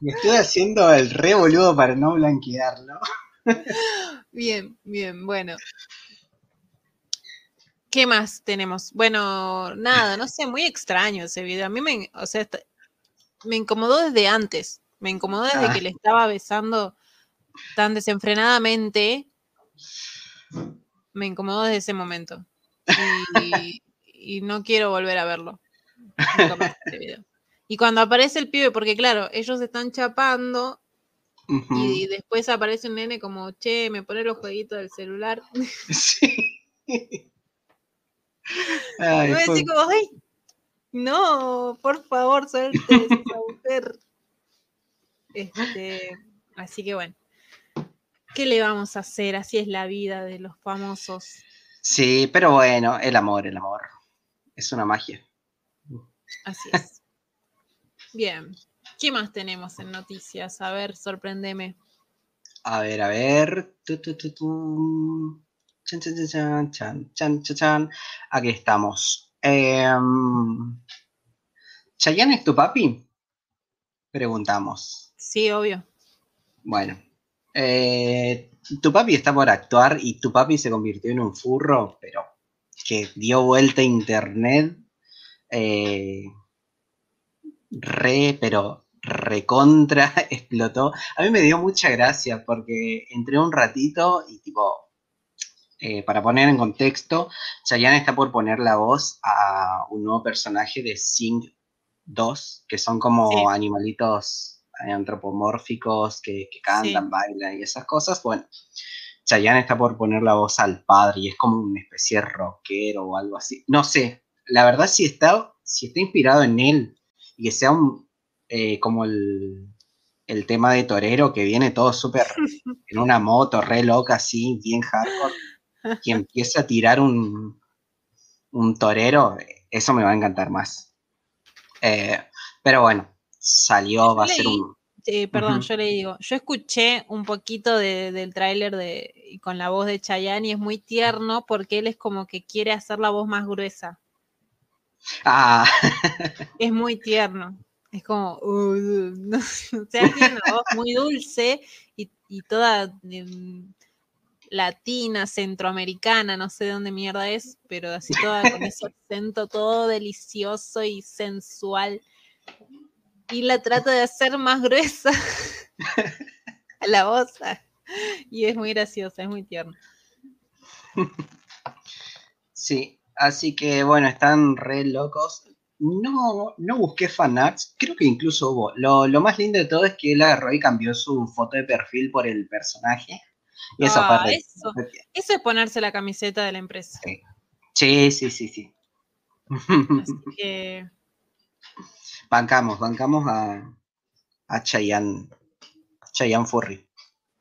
Me estoy haciendo el re boludo para no blanquearlo. Bien, bien, bueno. ¿Qué más tenemos? Bueno, nada, no sé, muy extraño ese video. A mí me, o sea, me incomodó desde antes. Me incomodó desde ah. que le estaba besando tan desenfrenadamente me incomodó desde ese momento. Y, no quiero volver a verlo. Este y cuando aparece el pibe, porque claro, ellos están chapando y, después aparece un nene como, che, me pone los jueguitos del celular. Sí. Ay, no, por favor, esa mujer. Este, así que bueno. ¿Qué le vamos a hacer? Así es la vida de los famosos. Sí, pero bueno, el amor, el amor. Es una magia. Así es. Bien. ¿Qué más tenemos en noticias? A ver, sorprendeme. A ver, a ver. Chan, chan, chan, chan, chan, Aquí estamos. Eh, ¿Chayanne es tu papi? Preguntamos. Sí, obvio. Bueno, eh, tu papi está por actuar y tu papi se convirtió en un furro, pero que dio vuelta a internet. Eh, re, pero recontra explotó. A mí me dio mucha gracia porque entré un ratito y tipo, eh, para poner en contexto, Chayanne está por poner la voz a un nuevo personaje de Sing 2, que son como animalitos antropomórficos que, cantan, bailan y esas cosas, bueno, Chayanne está por poner la voz al padre y es como una especie de rockero o algo así. No sé, la verdad si está, si está inspirado en él y que sea un, eh, como el, el, tema de torero que viene todo súper en una moto re loca así, bien hardcore, y empieza a tirar un, un torero, eso me va a encantar más. Eh, pero bueno, salió, va a ser un... perdón, yo le digo, yo escuché un poquito del tráiler de, con la voz de Chayanne y es muy tierno porque él es como que quiere hacer la voz más gruesa. Ah. Es muy tierno. Es como, uh, no, o sea, tiene una voz muy dulce y, toda em, latina, centroamericana, no sé de dónde mierda es, pero así toda con ese acento todo delicioso y sensual y la trata de hacer más gruesa a la voz. Y es muy graciosa, es muy tierna. Sí, así que bueno, están re locos. No, no busqué fanarts, creo que incluso hubo. Lo, más lindo de todo es que él agarró y cambió su foto de perfil por el personaje. Y eso, ah, eso, eso, es ponerse la camiseta de la empresa. Sí, sí, sí, sí. Así que Bancamos, bancamos a, a Chayanne. Chayanne Furry.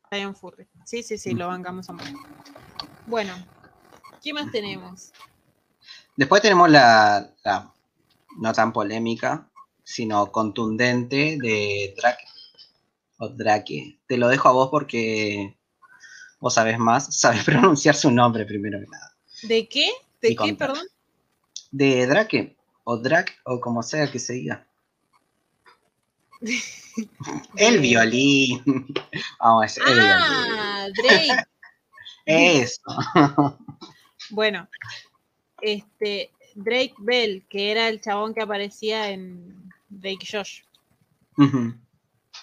Chayanne Furry. Sí, sí, sí, lo bancamos a Bueno, ¿qué más tenemos? Después tenemos la, no tan polémica, sino contundente de Drake. O Drake. Te lo dejo a vos porque vos sabés más, sabes pronunciar su nombre primero que nada. ¿De qué? ¿De qué, perdón? De Drake, o Drake, o como sea que se diga. El violín. Vamos, el ah, Drake. Eso. Bueno, este, Drake Bell, que era el chabón que aparecía en Drake Josh.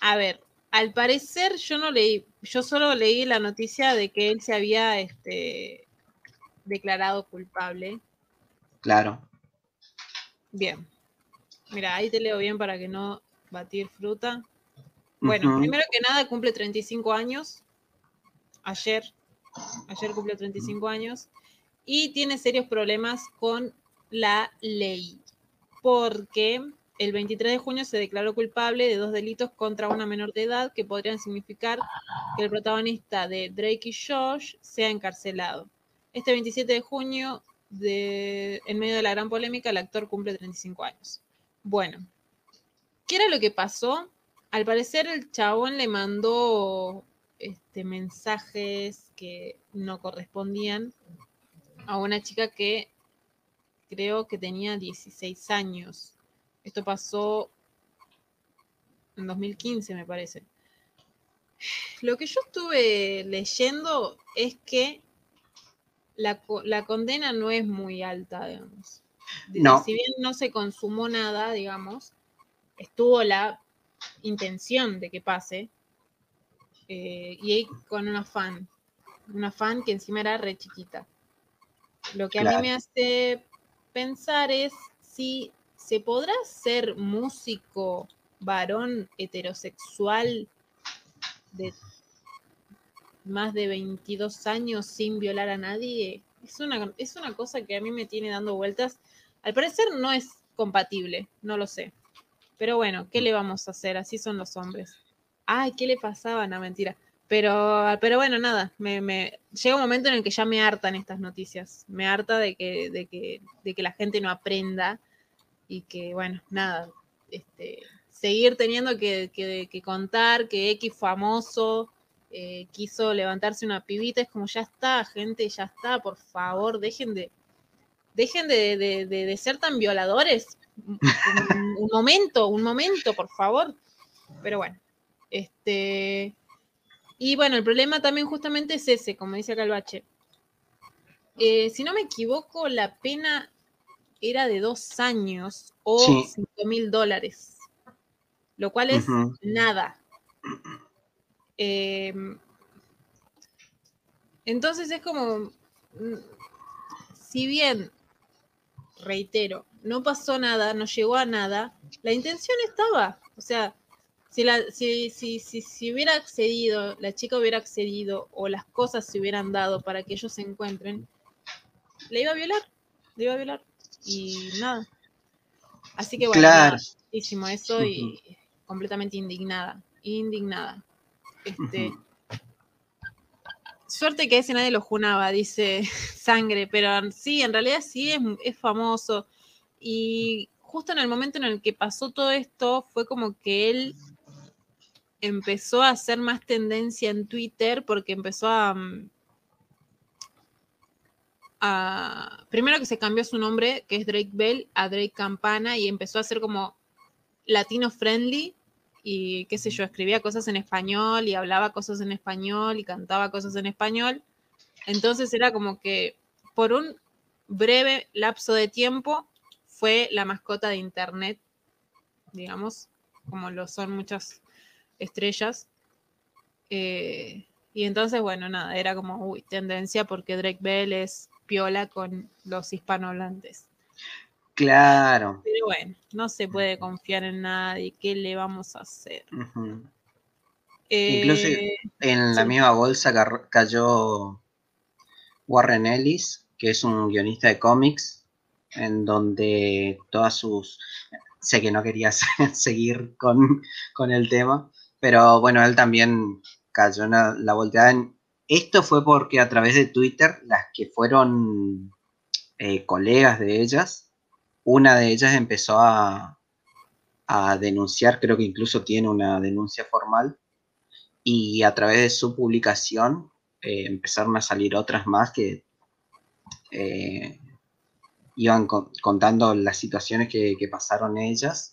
A ver, al parecer yo no leí, yo solo leí la noticia de que él se había este, declarado culpable. Claro. Bien. Mira, ahí te leo bien para que no batir fruta. Bueno, primero que nada cumple 35 años. Ayer. Ayer cumple 35 años. Y tiene serios problemas con la ley. Porque el 23 de junio se declaró culpable de dos delitos contra una menor de edad que podrían significar que el protagonista de Drake y Josh sea encarcelado. Este 27 de junio, en medio de la gran polémica, el actor cumple 35 años. Bueno, ¿qué era lo que pasó? Al parecer el chabón le mandó este, mensajes que no correspondían a una chica que creo que tenía 16 años. Esto pasó en 2015, me parece. Lo que yo estuve leyendo es que la, condena no es muy alta, digamos. Si bien no se consumó nada, digamos, estuvo la intención de que pase. Eh, y con una fan. Una fan que encima era re chiquita. Lo que a mí me hace pensar es si ¿se podrá ser músico varón heterosexual de más de 22 años sin violar a nadie? Es una, es una cosa que a mí me tiene dando vueltas. Al parecer no es compatible, no lo sé. Pero bueno, ¿qué le vamos a hacer? Así son los hombres. Ay, ¿qué le pasaba? No, mentira. Pero, pero bueno, nada, me, llega un momento en el que ya me hartan estas noticias. Me harta de que, de que, de que la gente no aprenda y que, bueno, nada, este, seguir teniendo que, contar que X famoso eh, quiso levantarse una pibita, es como ya está, gente, ya está, por favor, dejen de, dejen de, ser tan violadores. Un, momento, un momento, por favor. Pero bueno, este. Y bueno, el problema también justamente es ese, como dice Calvache. Eh, si no me equivoco, la pena era de dos años o cinco mil dólares, lo cual es nada. Em, entonces es como, mm, si bien, reitero, no pasó nada, no llegó a nada, la intención estaba. O sea, si, la, si, si, si, si, hubiera accedido, la chica hubiera accedido o las cosas se hubieran dado para que ellos se encuentren, le iba a violar, le iba a violar y nada. Así que bueno, claro. eso y completamente indignada, indignada. Este, Suerte que ese nadie lo junaba, dice Sangre, pero sí, en realidad sí es, es famoso. Y justo en el momento en el que pasó todo esto, fue como que él empezó a hacer más tendencia en Twitter porque empezó a, primero que se cambió su nombre, que es Drake Bell, a Drake Campana y empezó a ser como latino friendly y qué sé yo, escribía cosas en español y hablaba cosas en español y cantaba cosas en español. Entonces era como que por un breve lapso de tiempo fue la mascota de internet, digamos, como lo son muchas estrellas. Eh, y entonces, bueno, nada, era como, uy, tendencia porque Drake Bell es piola con los hispanohablantes. Claro. Pero bueno, no se puede confiar en nadie. ¿Qué le vamos a hacer? Incluso eh, en la misma bolsa cayó Warren Ellis, que es un guionista de cómics, en donde todas sus... Sé que no quería seguir con, con el tema, pero bueno, él también cayó en la volteada en, esto fue porque a través de Twitter, las que fueron eh, colegas de ellas, una de ellas empezó a, denunciar, creo que incluso tiene una denuncia formal, y a través de su publicación eh, empezaron a salir otras más que eh, iban contando las situaciones que, que pasaron ellas.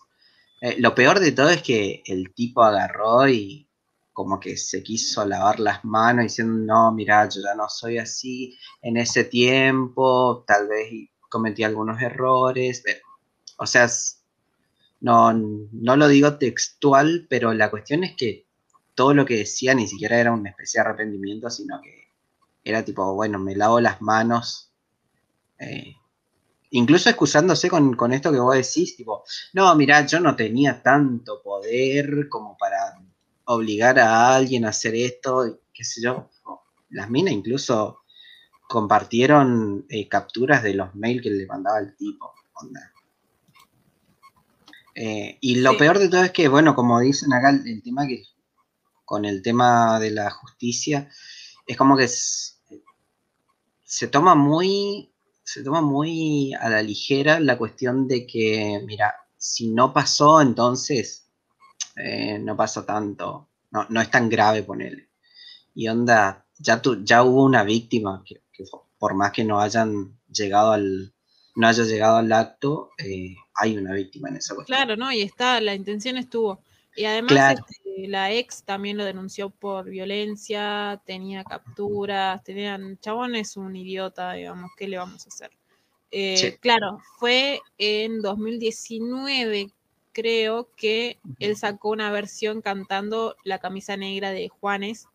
lo peor de todo es que el tipo agarró y como que se quiso lavar las manos diciendo, no, mira, yo ya no soy así en ese tiempo, tal vez cometía algunos errores. o sea, no, no lo digo textual, pero la cuestión es que todo lo que decía ni siquiera era una especie de arrepentimiento, sino que era tipo, bueno, me lavo las manos. Eh, incluso excusándose con, esto que vos decís, tipo, no, mirá, yo no tenía tanto poder como para obligar a alguien a hacer esto, qué sé yo. Las minas incluso compartieron eh, capturas de los mails que le mandaba el tipo. Eh, y lo peor de todo es que, bueno, como dicen acá, el tema que con el tema de la justicia, es como que se toma muy, se toma muy a la ligera la cuestión de que, mira, si no pasó, entonces eh, no pasó tanto, no, no es tan grave ponerle. Y onda, ya, tu, ya hubo una víctima que, por más que no hayan llegado al, no haya llegado al acto, eh, hay una víctima en esa cuestión. Claro, ¿no? Y está, la intención estuvo. Y además este, la ex también lo denunció por violencia, tenía capturas, tenían, chabón es un idiota, digamos, ¿qué le vamos a hacer? Eh, claro, fue en 2019, creo que él sacó una versión cantando La camisa negra de Juanes,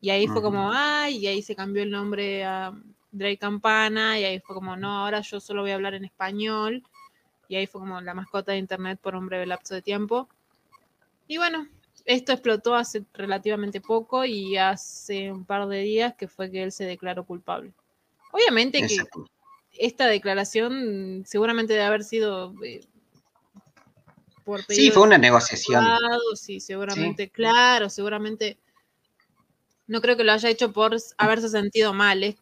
y ahí fue como, ay, y ahí se cambió el nombre a Drake Campana, y ahí fue como, no, ahora yo solo voy a hablar en español, y ahí fue como la mascota de internet por un breve lapso de tiempo. Y bueno, esto explotó hace relativamente poco y hace un par de días que fue que él se declaró culpable. Obviamente que esta declaración seguramente debe haber sido eh, por Sí, fue una negociación. Sí, seguramente, claro, seguramente. No creo que lo haya hecho por haberse sentido mal. Es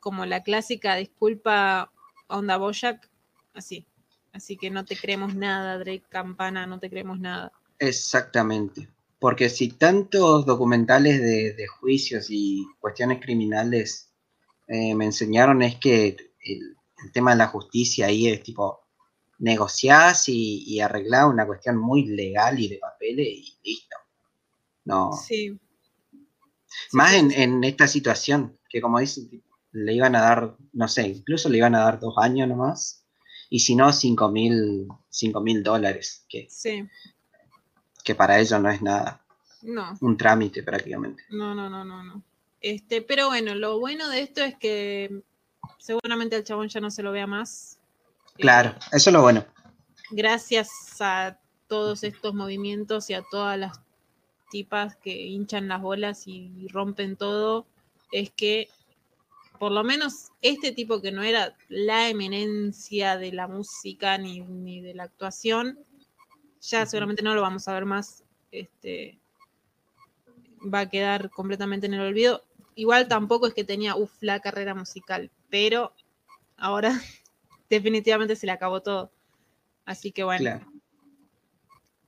como la clásica disculpa onda Boyac, así. Así que no te creemos nada, Drake Campana, no te creemos nada. Exactamente. Porque si tantos documentales de, juicios y cuestiones criminales eh, me enseñaron es que el, tema de la justicia ahí es tipo negociás y, y arreglás una cuestión muy legal y de papeles y listo. No. Sí. Más En, esta situación, que como dicen, le iban a dar, no sé, incluso le iban a dar dos años nomás, y si no, cinco mil, cinco mil dólares. Que, sí que para ellos no es nada. No. Un trámite prácticamente. No, no, no, no, no. Este, pero bueno, lo bueno de esto es que seguramente el chabón ya no se lo vea más. Claro, eso es lo bueno. Gracias a todos estos movimientos y a todas las tipas que hinchan las bolas y rompen todo, es que por lo menos este tipo que no era la eminencia de la música ni, ni de la actuación, ya seguramente no lo vamos a ver más. Este, va a quedar completamente en el olvido. Igual tampoco es que tenía, uff, la carrera musical, pero ahora definitivamente se le acabó todo. Así que bueno,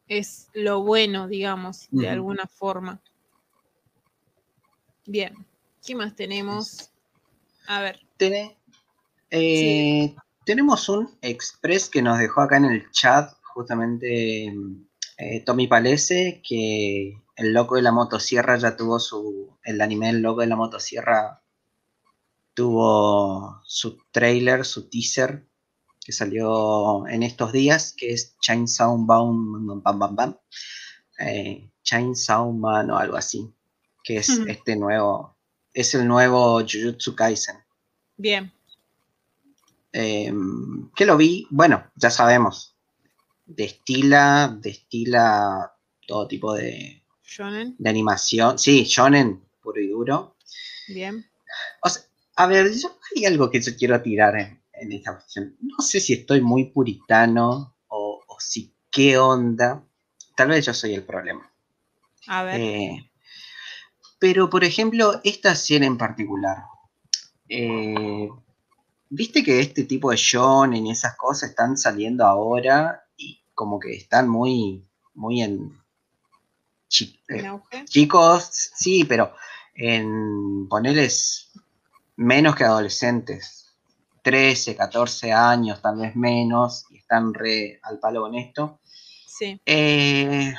es lo bueno, digamos, de alguna forma. Bien, ¿qué más tenemos? A ver. Eh, tenemos un express que nos dejó acá en el chat justamente eh, Tommy Palese, que el loco de la motosierra ya tuvo su, el anime El loco de la motosierra tuvo su trailer, su teaser, que salió en estos días, que es Chainsaw Bam Bam Bam Bam, eh, Chainsaw Man o algo así, que es este nuevo, es el nuevo Jujutsu Kaisen. Bien. Em, que lo vi, bueno, ya sabemos, destila, destila todo tipo de, shonen. de animación. Sí, shonen, puro y duro. Bien. O sea, a ver, yo hay algo que yo quiero tirar en, esta cuestión. No sé si estoy muy puritano o, si qué onda. Tal vez yo soy el problema. A ver. Eh, pero, por ejemplo, esta serie en particular. Eh, Viste que este tipo de shonen y esas cosas están saliendo ahora como que están muy, muy en, eh, chicos, sí, pero en ponerles menos que adolescentes, 13, 14 años, tal vez menos, y están re al palo con esto. Sí. Eh,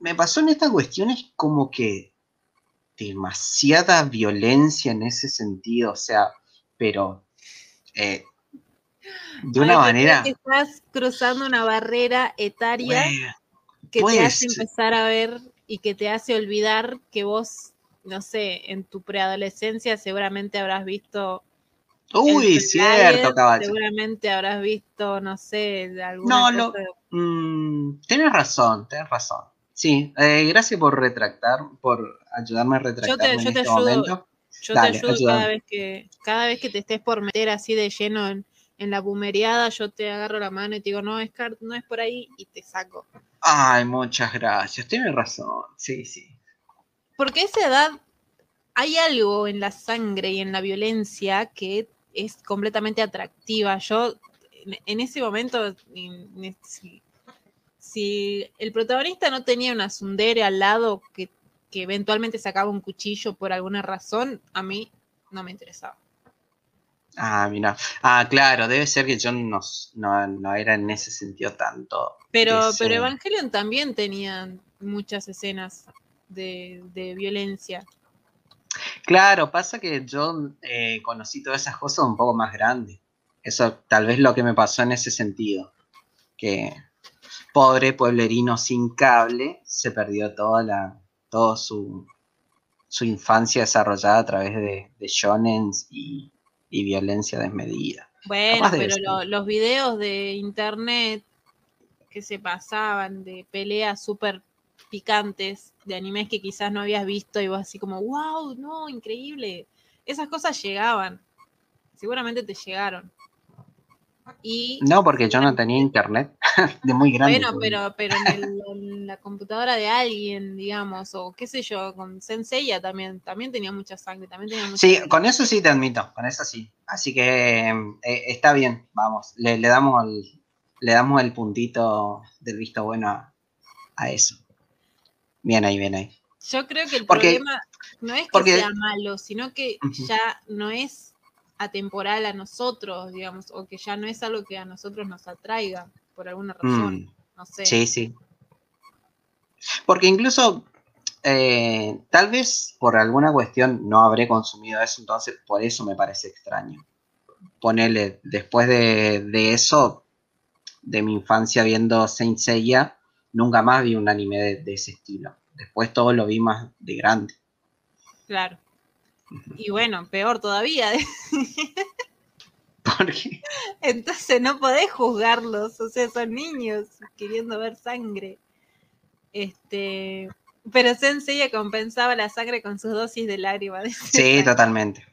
me pasó en estas cuestiones como que demasiada violencia en ese sentido, o sea, pero eh, De una manera. Que estás cruzando una barrera etaria que te hace empezar a ver y que te hace olvidar que vos, no sé, en tu preadolescencia seguramente habrás visto. Uy, cierto, caballo. Seguramente habrás visto, no sé, alguna No, cosa lo, mm, tienes razón, tienes razón. Sí, eh, gracias por retractar, por ayudarme a retractar. Yo te, yo te este ayudo, Yo te ayudo cada vez, que, cada vez que te estés por meter así de lleno en, en la bumeriada, yo te agarro la mano y te digo, no, es, no es por ahí y te saco. Ay, muchas gracias, tienes razón, sí, sí. Porque a esa edad hay algo en la sangre y en la violencia que es completamente atractiva. Yo en ese momento, si el protagonista no tenía una sundere al lado que, eventualmente sacaba un cuchillo por alguna razón, a mí no me interesaba. Ah, mira. Ah, claro, debe ser que yo no, no, era en ese sentido tanto. Pero, pero Evangelion también tenía muchas escenas de, violencia. Claro, pasa que yo eh, conocí todas esas cosas un poco más grandes. Eso tal vez lo que me pasó en ese sentido. Que pobre pueblerino sin cable se perdió toda la toda su, su infancia desarrollada a través de, de shonens y, violencia desmedida. Bueno, pero los videos de internet que se pasaban de peleas súper picantes de animes que quizás no habías visto y vos así como, wow, no, increíble. Esas cosas llegaban. Seguramente te llegaron no, porque yo no tenía internet de muy grande. Bueno, pero, pero en, la computadora de alguien, digamos, o qué sé yo, con Senseiya también, también tenía mucha sangre. También tenía sí, con eso sí te admito, con eso sí. Así que eh, está bien, vamos, le, damos el, le damos el puntito del visto bueno a, eso. Bien ahí, bien ahí. Yo creo que el problema no es que sea malo, sino que ya no es atemporal a nosotros, digamos, o que ya no es algo que a nosotros nos atraiga por alguna razón. Mm. No sé. Sí, sí. Porque incluso eh, tal vez por alguna cuestión no habré consumido eso, entonces por eso me parece extraño. Ponerle, después de, eso, de mi infancia viendo Saint Seiya, nunca más vi un anime de ese estilo. Después todo lo vi más de grande. Claro. Y bueno, peor todavía. ¿Por qué? Entonces no podés juzgarlos, o sea, son niños queriendo ver sangre. Este, pero Sensei compensaba la sangre con sus dosis de lágrimas. Sí, totalmente.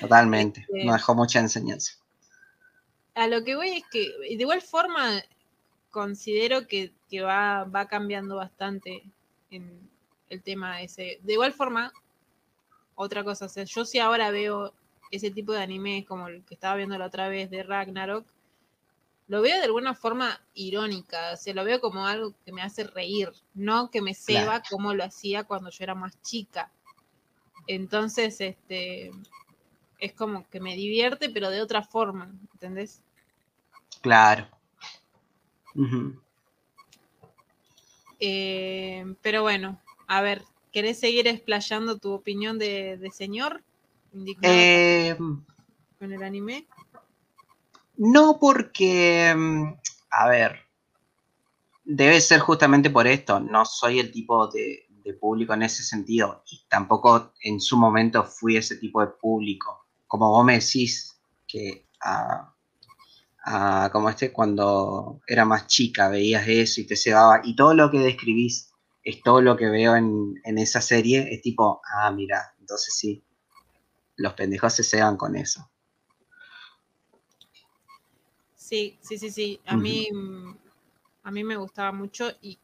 Totalmente. Este, Nos dejó mucha enseñanza. A lo que voy es que, de igual forma, considero que, va, va cambiando bastante en el tema ese. De igual forma, otra cosa. O sea, yo si ahora veo ese tipo de anime como el que estaba viendo la otra vez de Ragnarok, lo veo de alguna forma irónica, o sea, lo veo como algo que me hace reír, no que me ceba como lo hacía cuando yo era más chica. Entonces, este, es como que me divierte, pero de otra forma, ¿entendés? Claro. Eh, pero bueno, a ver, ¿Querés seguir explayando tu opinión de, señor? Eh, con el anime. No, porque, mm, a ver, debe ser justamente por esto. No soy el tipo de, público en ese sentido. Y tampoco en su momento fui ese tipo de público. Como vos me decís que como este cuando era más chica veías eso y te cebaba. Y todo lo que describís es todo lo que veo en, esa serie, es tipo, ah, mira, entonces sí, los pendejos se cegan con eso. Sí, sí, sí, sí. A mí, a mí me gustaba mucho y,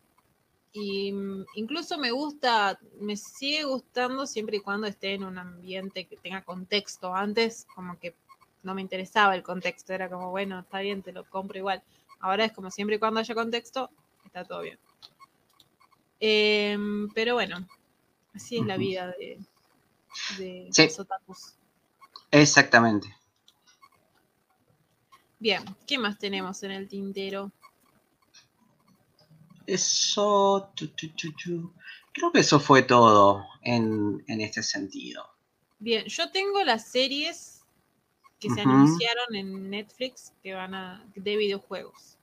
incluso me gusta, me sigue gustando siempre y cuando esté en un ambiente que tenga contexto. Antes como que no me interesaba el contexto, era como, bueno, está bien, te lo compro igual. Ahora es como siempre y cuando haya contexto, está todo bien. Em, pero bueno, así es la vida de, de los otakus. Exactamente. Bien, ¿qué más tenemos en el tintero? Eso, creo que eso fue todo en, en, este sentido. Bien, yo tengo las series que se anunciaron en Netflix que van a de videojuegos.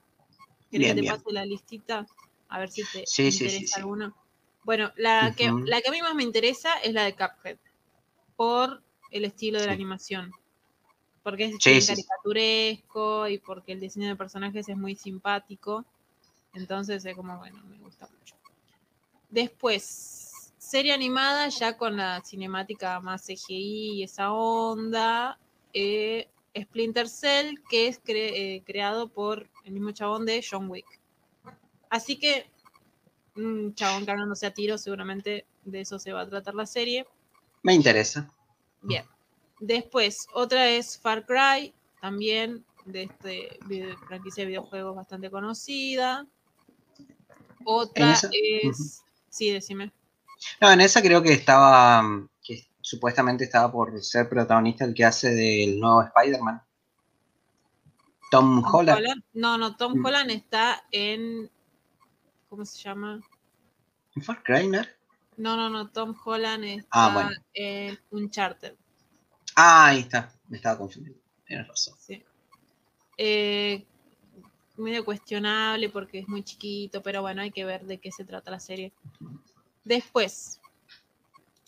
¿Querés Bien, que te bien. pase la listita? A ver si te Sí, sí, sí, interesa sí. alguno. Bueno, la que, la que a mí más me interesa es la de Cuphead, por el estilo de la animación. Porque es bien caricaturesco y porque el diseño de personajes es muy simpático. Entonces es como, bueno, me gusta mucho. Después, serie animada ya con la cinemática más CGI y esa onda. Eh, Splinter Cell, que es cre- eh, creado por el mismo chabón de John Wick. Así que un chabón cagándose a tiro, seguramente de eso se va a tratar la serie. Me interesa. Bien. Después, otra es Far Cry, también de este video- franquicia de videojuegos bastante conocida. Otra esa- es. Sí, decime. No, en esa creo que estaba, mm, supuestamente estaba por ser protagonista el que hace del nuevo Spider-Man. Tom Tom Holland. Holland. No, no, Tom Mm. Holland está en. ¿Cómo se llama? ¿Far Cry, no era? No, no, no, Tom Holland está Ah, bueno. en Uncharted. Ah, ahí está. Me estaba confundiendo. Tienes razón. Sí. Eh, medio cuestionable porque es muy chiquito, pero bueno, hay que ver de qué se trata la serie. Después,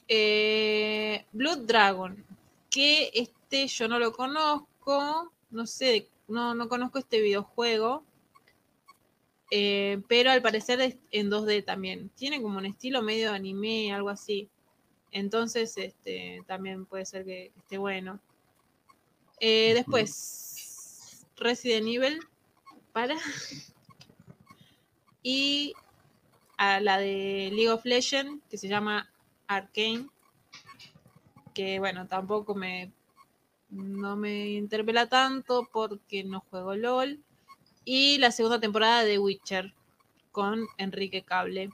eh, Blood Dragon, que este yo no lo conozco, no sé, no, no conozco este videojuego, eh, pero al parecer es en 2D también. Tiene como un estilo medio anime, algo así. Entonces, este, también puede ser que esté bueno. Eh, después, Resident Evil para. Y a la de League of Legends, que se llama Arcane. Que bueno, tampoco me. No me interpela tanto porque no juego LOL. Y la segunda temporada de Witcher con Enrique Cable.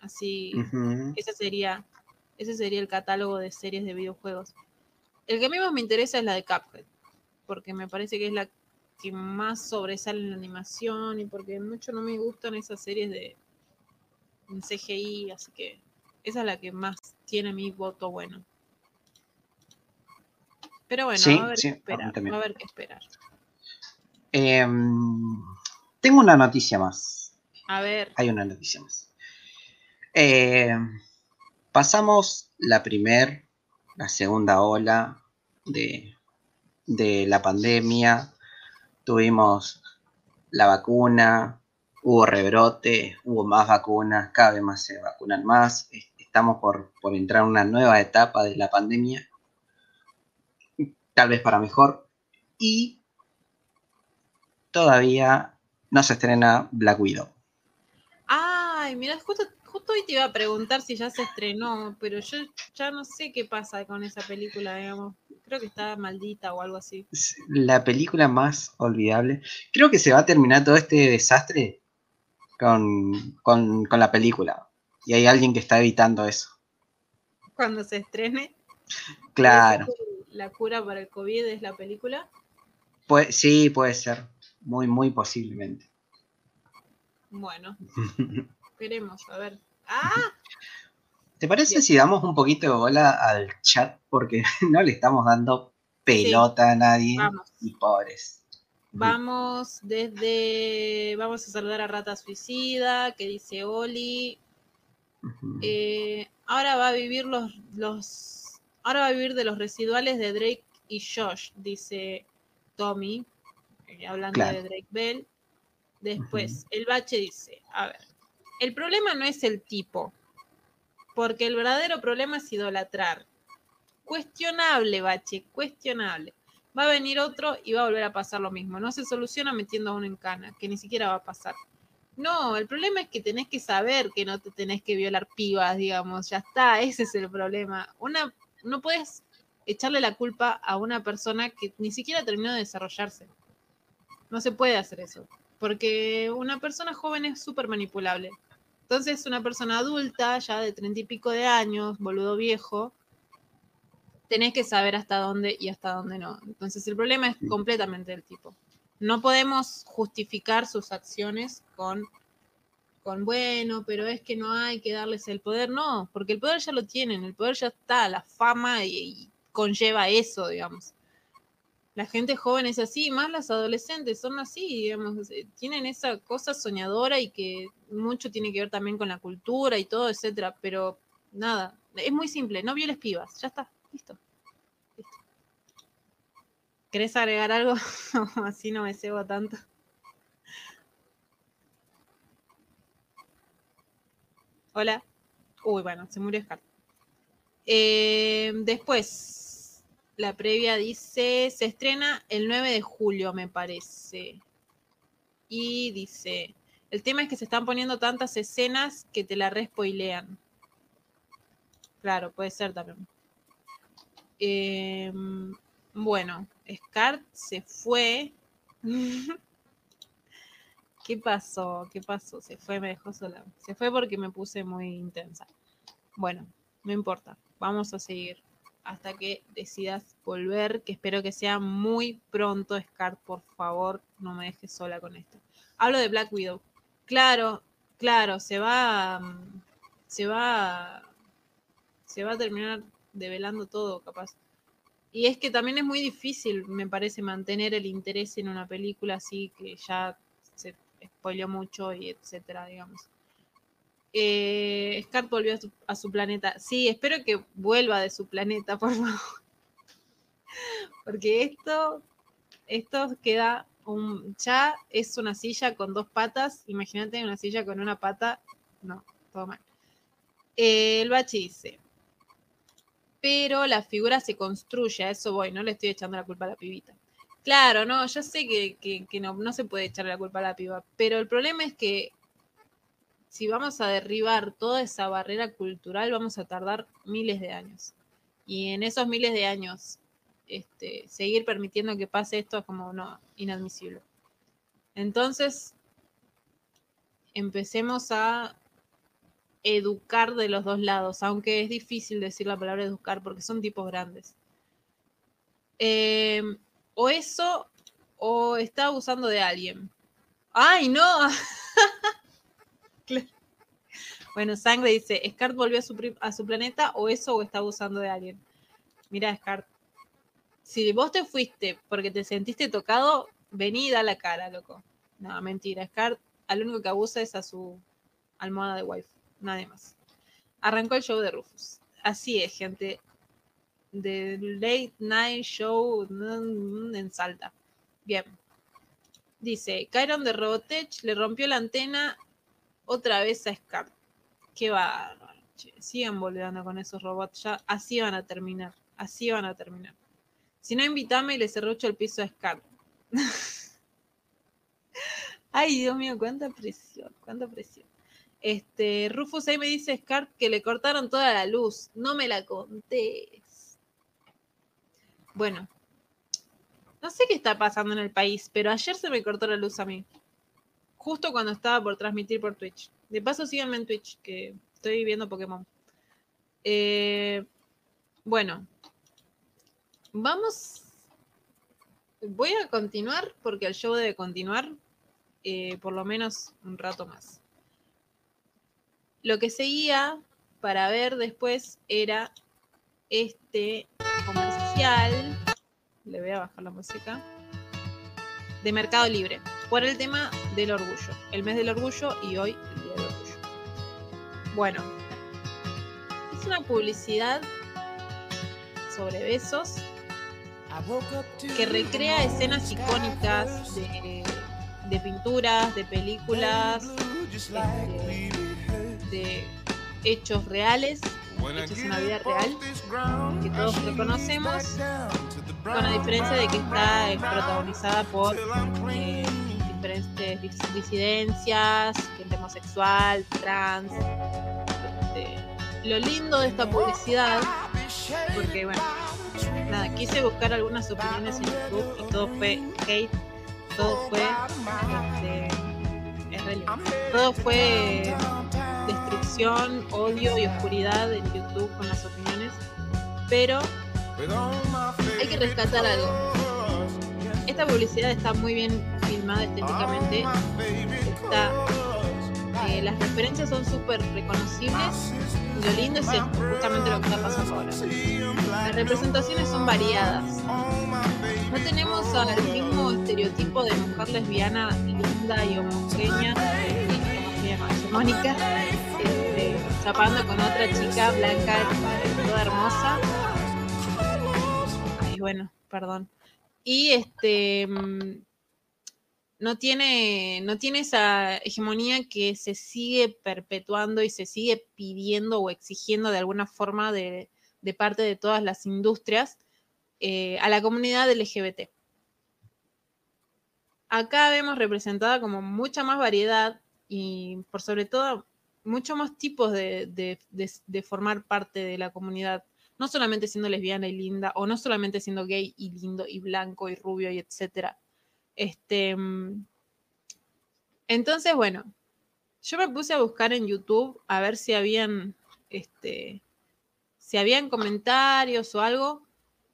Así. Ese sería, ese sería el catálogo de series de videojuegos. El que a mí más me interesa es la de Cuphead, porque me parece que es la que más sobresale en la animación y porque mucho no me gustan esas series de CGI, así que esa es la que más tiene mi voto bueno. Pero bueno, Sí, va a haber sí, que esperar, también. va a haber que esperar. Em, tengo una noticia más. A ver, Hay una noticia más. Eh, pasamos la primer, la segunda ola de, de la pandemia. Tuvimos la vacuna, hubo rebrote, hubo más vacunas, cada vez más se vacunan más. Es- Estamos por, por entrar en una nueva etapa de la pandemia, tal vez para mejor. Y todavía no se estrena Black Widow. Ay, mira, justo, justo hoy te iba a preguntar si ya se estrenó, pero yo ya no sé qué pasa con esa película, digamos. Creo que está maldita o algo así. La película más olvidable. Creo que se va a terminar todo este desastre con, con- con la película. Y hay alguien que está evitando eso. Cuando se estrene, Claro. ¿puede ser que la cura para el COVID es la película. Puede- sí, puede ser. Muy, muy posiblemente. Bueno, esperemos, a ver. ¡Ah! ¿Te parece Bien. si damos un poquito de bola al chat? Porque no le estamos dando pelota a nadie. Vamos. Y pobres. Vamos desde. Vamos a saludar a Rata Suicida, que dice Oli. Eh, ahora va a vivir los, los. Ahora va a vivir de los residuales de Drake y Josh, dice Tommy, eh, hablando Claro. de Drake Bell. Después, el bache dice: A ver, el problema no es el tipo, porque el verdadero problema es idolatrar. Cuestionable, bache, cuestionable. Va a venir otro y va a volver a pasar lo mismo. No se soluciona metiendo a uno en cana, que ni siquiera va a pasar. No, el problema es que tenés que saber que no te tenés que violar pibas, digamos. Ya está, ese es el problema. Una, no puedes echarle la culpa a una persona que ni siquiera terminó de desarrollarse. No se puede hacer eso. Porque una persona joven es súper manipulable. Entonces, una persona adulta, ya de treinta y pico de años, boludo viejo, tenés que saber hasta dónde y hasta dónde no. Entonces, el problema es completamente del tipo. No podemos justificar sus acciones con, con, bueno, pero es que no hay que darles el poder. No, porque el poder ya lo tienen, el poder ya está, la fama y, y conlleva eso, digamos. la gente joven es así, más las adolescentes son así, digamos, eh, tienen esa cosa soñadora y que mucho tiene que ver también con la cultura y todo, etcétera, pero nada, es muy simple, no violes pibas, ya está, listo. listo. ¿Querés agregar algo? así no me cebo tanto. Hola. Uy, bueno, se murió Scar. Eh, después, la previa dice, se estrena el 9 de julio, me parece. Y dice, el tema es que se están poniendo tantas escenas que te la respoilean. Claro, puede ser también. Em, bueno, Scar se fue. ¿Qué pasó? ¿Qué pasó? Se fue, me dejó sola. Se fue porque me puse muy intensa. Bueno, no importa. Vamos a seguir hasta que decidas volver, que espero que sea muy pronto, Scar, por favor, no me dejes sola con esto. Hablo de Black Widow. Claro, claro, se va mm, se va se va a terminar develando todo, capaz. Y es que también es muy difícil, me parece, mantener el interés en una película así que ya se spoileó mucho y etcétera, digamos. Eh, volvió a su, planeta. Sí, espero que vuelva de su planeta, por favor. Porque esto, esto queda un, ya es una silla con dos patas. Imagínate una silla con una pata. No, todo mal. Eh, el bachi dice, pero la figura se construye, a eso voy, no le estoy echando la culpa a la pibita. Claro, no, yo sé que, no, no, se puede echarle la culpa a la piba, pero el problema es que si vamos a derribar toda esa barrera cultural, vamos a tardar miles de años. Y en esos miles de años, este, seguir permitiendo que pase esto es como no, inadmisible. Entonces, empecemos a educar de los dos lados, aunque es difícil decir la palabra educar porque son tipos grandes. Eh, o eso, o está abusando de alguien. ¡Ay, no! bueno, Sangre dice, ¿Scart volvió a su, planeta o eso o está abusando de alguien? Mira, Scart, si vos te fuiste porque te sentiste tocado, vení y da la cara, loco. No, mentira, Scart al único que abusa es a su almohada de wifi, nadie más. Arrancó el show de Rufus. Así es, gente de Late Night Show en Salta. Bien. Dice, Kyron de Robotech le rompió la antena otra vez a Scar. Qué va. Sigan volviendo con esos robots. Ya así van a terminar. Así van a terminar. Si no, invítame y le cerrucho el piso a Scar. Ay, Dios mío, cuánta presión, cuánta presión. Este, Rufus ahí me dice Scar que le cortaron toda la luz. No me la conté. Bueno, no sé qué está pasando en el país, pero ayer se me cortó la luz a mí. Justo cuando estaba por transmitir por Twitch. De paso, síganme en Twitch, que estoy viendo Pokémon. Eh, bueno, vamos. Voy a continuar porque el show debe continuar eh, por lo menos un rato más. Lo que seguía para ver después era este comercial, le voy a bajar la música, de Mercado Libre, por el tema del orgullo, el mes del orgullo y hoy el día del orgullo. Bueno, es una publicidad sobre besos que recrea escenas icónicas de, pinturas, de películas, este, de hechos reales hechos en la vida real, que todos reconocemos, con la diferencia de que está eh, protagonizada por eh, diferentes disidencias, gente homosexual, trans. Este, lo lindo de esta publicidad, porque bueno, nada, quise buscar algunas opiniones en YouTube y todo fue hate, todo fue este, todo fue destrucción, odio y oscuridad en YouTube con las opiniones, pero hay que rescatar algo. Esta publicidad está muy bien filmada estéticamente, está, eh, las referencias son súper reconocibles lo lindo es justamente lo que está pasando ahora. Las representaciones son variadas. No tenemos al mismo estereotipo de mujer lesbiana linda y homogénea, Mónica, este, chapando con otra chica blanca, toda hermosa. Y bueno, perdón. Y este mm, no tiene, no tiene esa hegemonía que se sigue perpetuando y se sigue pidiendo o exigiendo de alguna forma de, parte de todas las industrias eh, a la comunidad LGBT. Acá vemos representada como mucha más variedad y por sobre todo muchos más tipos de, de, formar parte de la comunidad, no solamente siendo lesbiana y linda, o no solamente siendo gay y lindo y blanco y rubio y etcétera este, entonces, bueno, yo me puse a buscar en YouTube a ver si habían, este, si habían comentarios o algo.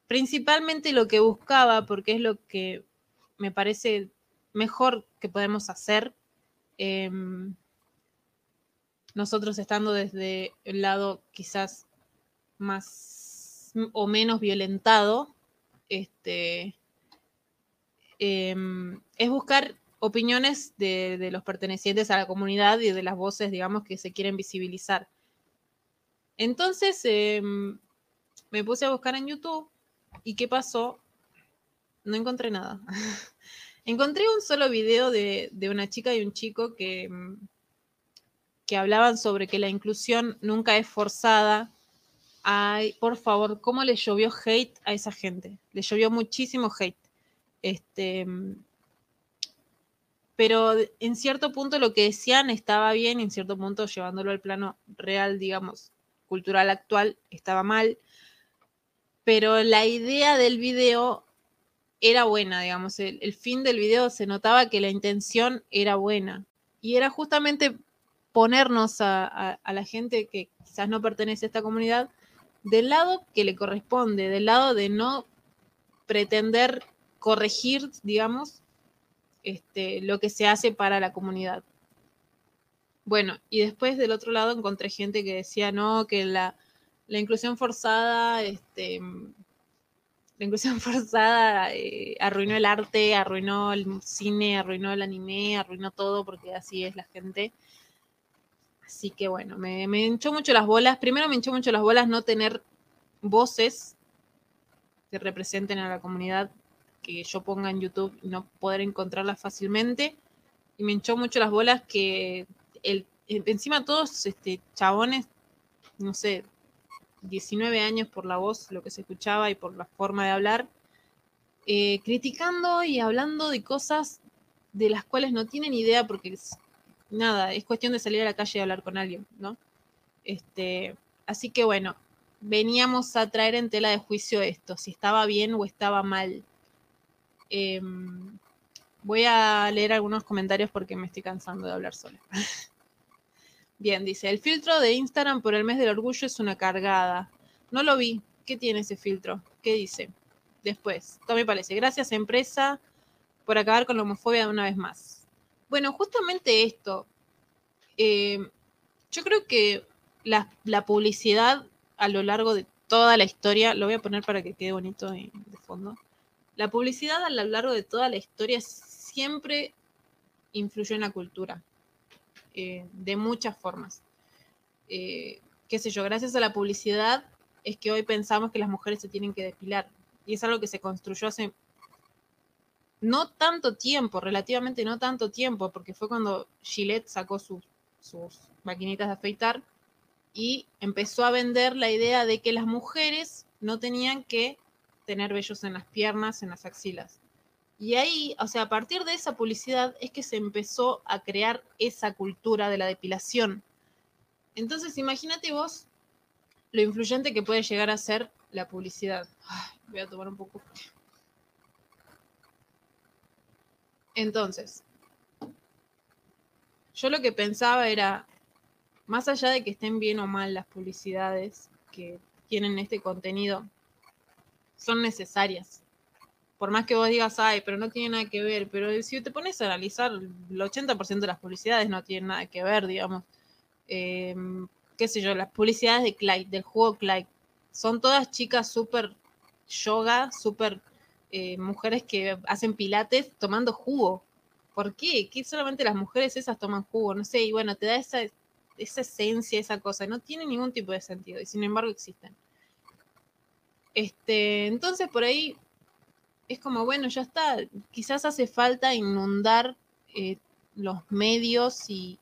Principalmente lo que buscaba, porque es lo que me parece mejor que podemos hacer. Em, nosotros estando desde el lado quizás más o menos violentado, este, Em, es buscar opiniones de, los pertenecientes a la comunidad y de las voces, digamos, que se quieren visibilizar. Entonces em, me puse a buscar en YouTube y ¿qué pasó? No encontré nada. encontré un solo video de, una chica y un chico que, em, que hablaban sobre que la inclusión nunca es forzada. Ay, por favor, ¿cómo le llovió hate a esa gente? Le llovió muchísimo hate. Este, pero en cierto punto lo que decían estaba bien, en cierto punto llevándolo al plano real, digamos, cultural actual, estaba mal. Pero la idea del video era buena, digamos, el, fin del video se notaba que la intención era buena. Y era justamente ponernos a la gente que quizás no pertenece a esta comunidad del lado que le corresponde, del lado de no pretender corregir, digamos, este, lo que se hace para la comunidad. Bueno, y después del otro lado encontré gente que decía, no, que la, inclusión forzada, este, inclusión forzada eh, arruinó el arte, arruinó el cine, arruinó el anime, arruinó todo, porque así es la gente. Así que bueno, me, me hinchó mucho las bolas. Primero me hinchó mucho las bolas no tener voces que representen a la comunidad que yo ponga en YouTube y no poder encontrarlas fácilmente. Y me hinchó mucho las bolas que el, encima todos este, chabones, no sé, 19 años por la voz, lo que se escuchaba y por la forma de hablar, eh, criticando y hablando de cosas de las cuales no tienen idea porque nada, es cuestión de salir a la calle y hablar con alguien, ¿no? Este, así que bueno, veníamos a traer en tela de juicio esto, si estaba bien o estaba mal. Em, voy a leer algunos comentarios porque me estoy cansando de hablar sola. Bien, dice, el filtro de Instagram por el mes del orgullo es una cargada. No lo vi. ¿Qué tiene ese filtro? ¿Qué dice? Después, todo me parece. Gracias, empresa, por acabar con la homofobia de una vez más. Bueno, justamente esto. Em, yo creo que la, publicidad a lo largo de toda la historia, lo voy a poner para que quede bonito de fondo. La publicidad a lo largo de toda la historia siempre influyó en la cultura, eh, de muchas formas. Eh, qué sé yo, gracias a la publicidad es que hoy pensamos que las mujeres se tienen que depilar. Y es algo que se construyó hace no tanto tiempo, relativamente no tanto tiempo, porque fue cuando Gillette sacó sus, sus maquinitas de afeitar y empezó a vender la idea de que las mujeres no tenían que tener vellos en las piernas, en las axilas. Y ahí, o sea, a partir de esa publicidad es que se empezó a crear esa cultura de la depilación. Entonces, imagínate vos lo influyente que puede llegar a ser la publicidad. voy a tomar un poco. Entonces, yo lo que pensaba era, más allá de que estén bien o mal las publicidades que tienen este contenido, son necesarias. Por más que vos digas, ay, pero no tiene nada que ver, pero si te pones a analizar, el 80% de las publicidades no tienen nada que ver, digamos. Em, qué sé yo, las publicidades de Clyde, del juego Clyde. Son todas chicas súper yoga, súper eh, mujeres que hacen pilates tomando jugo. ¿Por qué? ¿Qué solamente las mujeres esas toman jugo? No sé, y bueno, te da esa, esa esencia, esa cosa. No tiene ningún tipo de sentido y sin embargo existen. Este, entonces por ahí es como, bueno, ya está, quizás hace falta inundar eh, los medios y,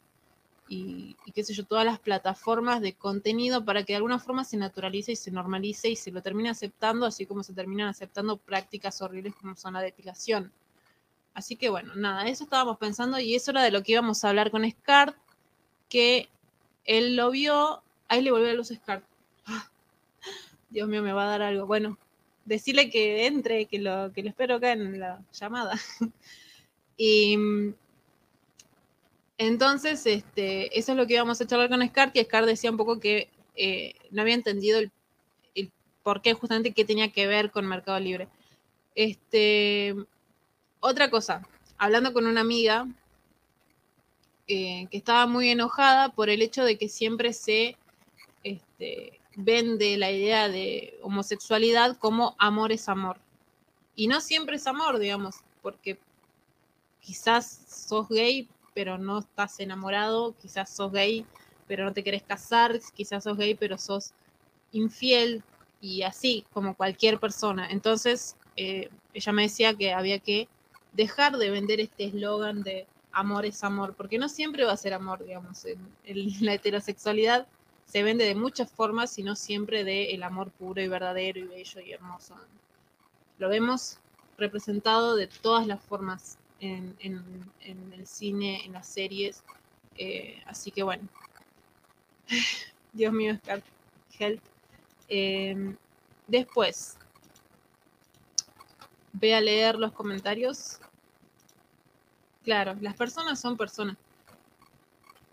qué sé yo, todas las plataformas de contenido para que de alguna forma se naturalice y se normalice y se lo termine aceptando, así como se terminan aceptando prácticas horribles como son la depilación. Así que bueno, nada, eso estábamos pensando y eso era de lo que íbamos a hablar con Scar, que él lo vio, ahí le volvió a los Scar. Dios mío, me va a dar algo. Bueno, decirle que entre, que lo, que lo espero acá en la llamada. y entonces, este, eso es lo que íbamos a charlar con Scar, que Scar decía un poco que eh, no había entendido el, por qué, justamente qué tenía que ver con Mercado Libre. Este, otra cosa, hablando con una amiga eh, que estaba muy enojada por el hecho de que siempre se este, vende la idea de homosexualidad como amor es amor. Y no siempre es amor, digamos, porque quizás sos gay, pero no estás enamorado, quizás sos gay, pero no te querés casar, quizás sos gay, pero sos infiel, y así, como cualquier persona. Entonces, eh, ella me decía que había que dejar de vender este eslogan de amor es amor, porque no siempre va a ser amor, digamos, en, la heterosexualidad se vende de muchas formas y no siempre de el amor puro y verdadero y bello y hermoso. Lo vemos representado de todas las formas en, el cine, en las series. Eh, así que bueno. Dios mío, Scar Help. Em, después, voy a leer los comentarios. Claro, las personas son personas.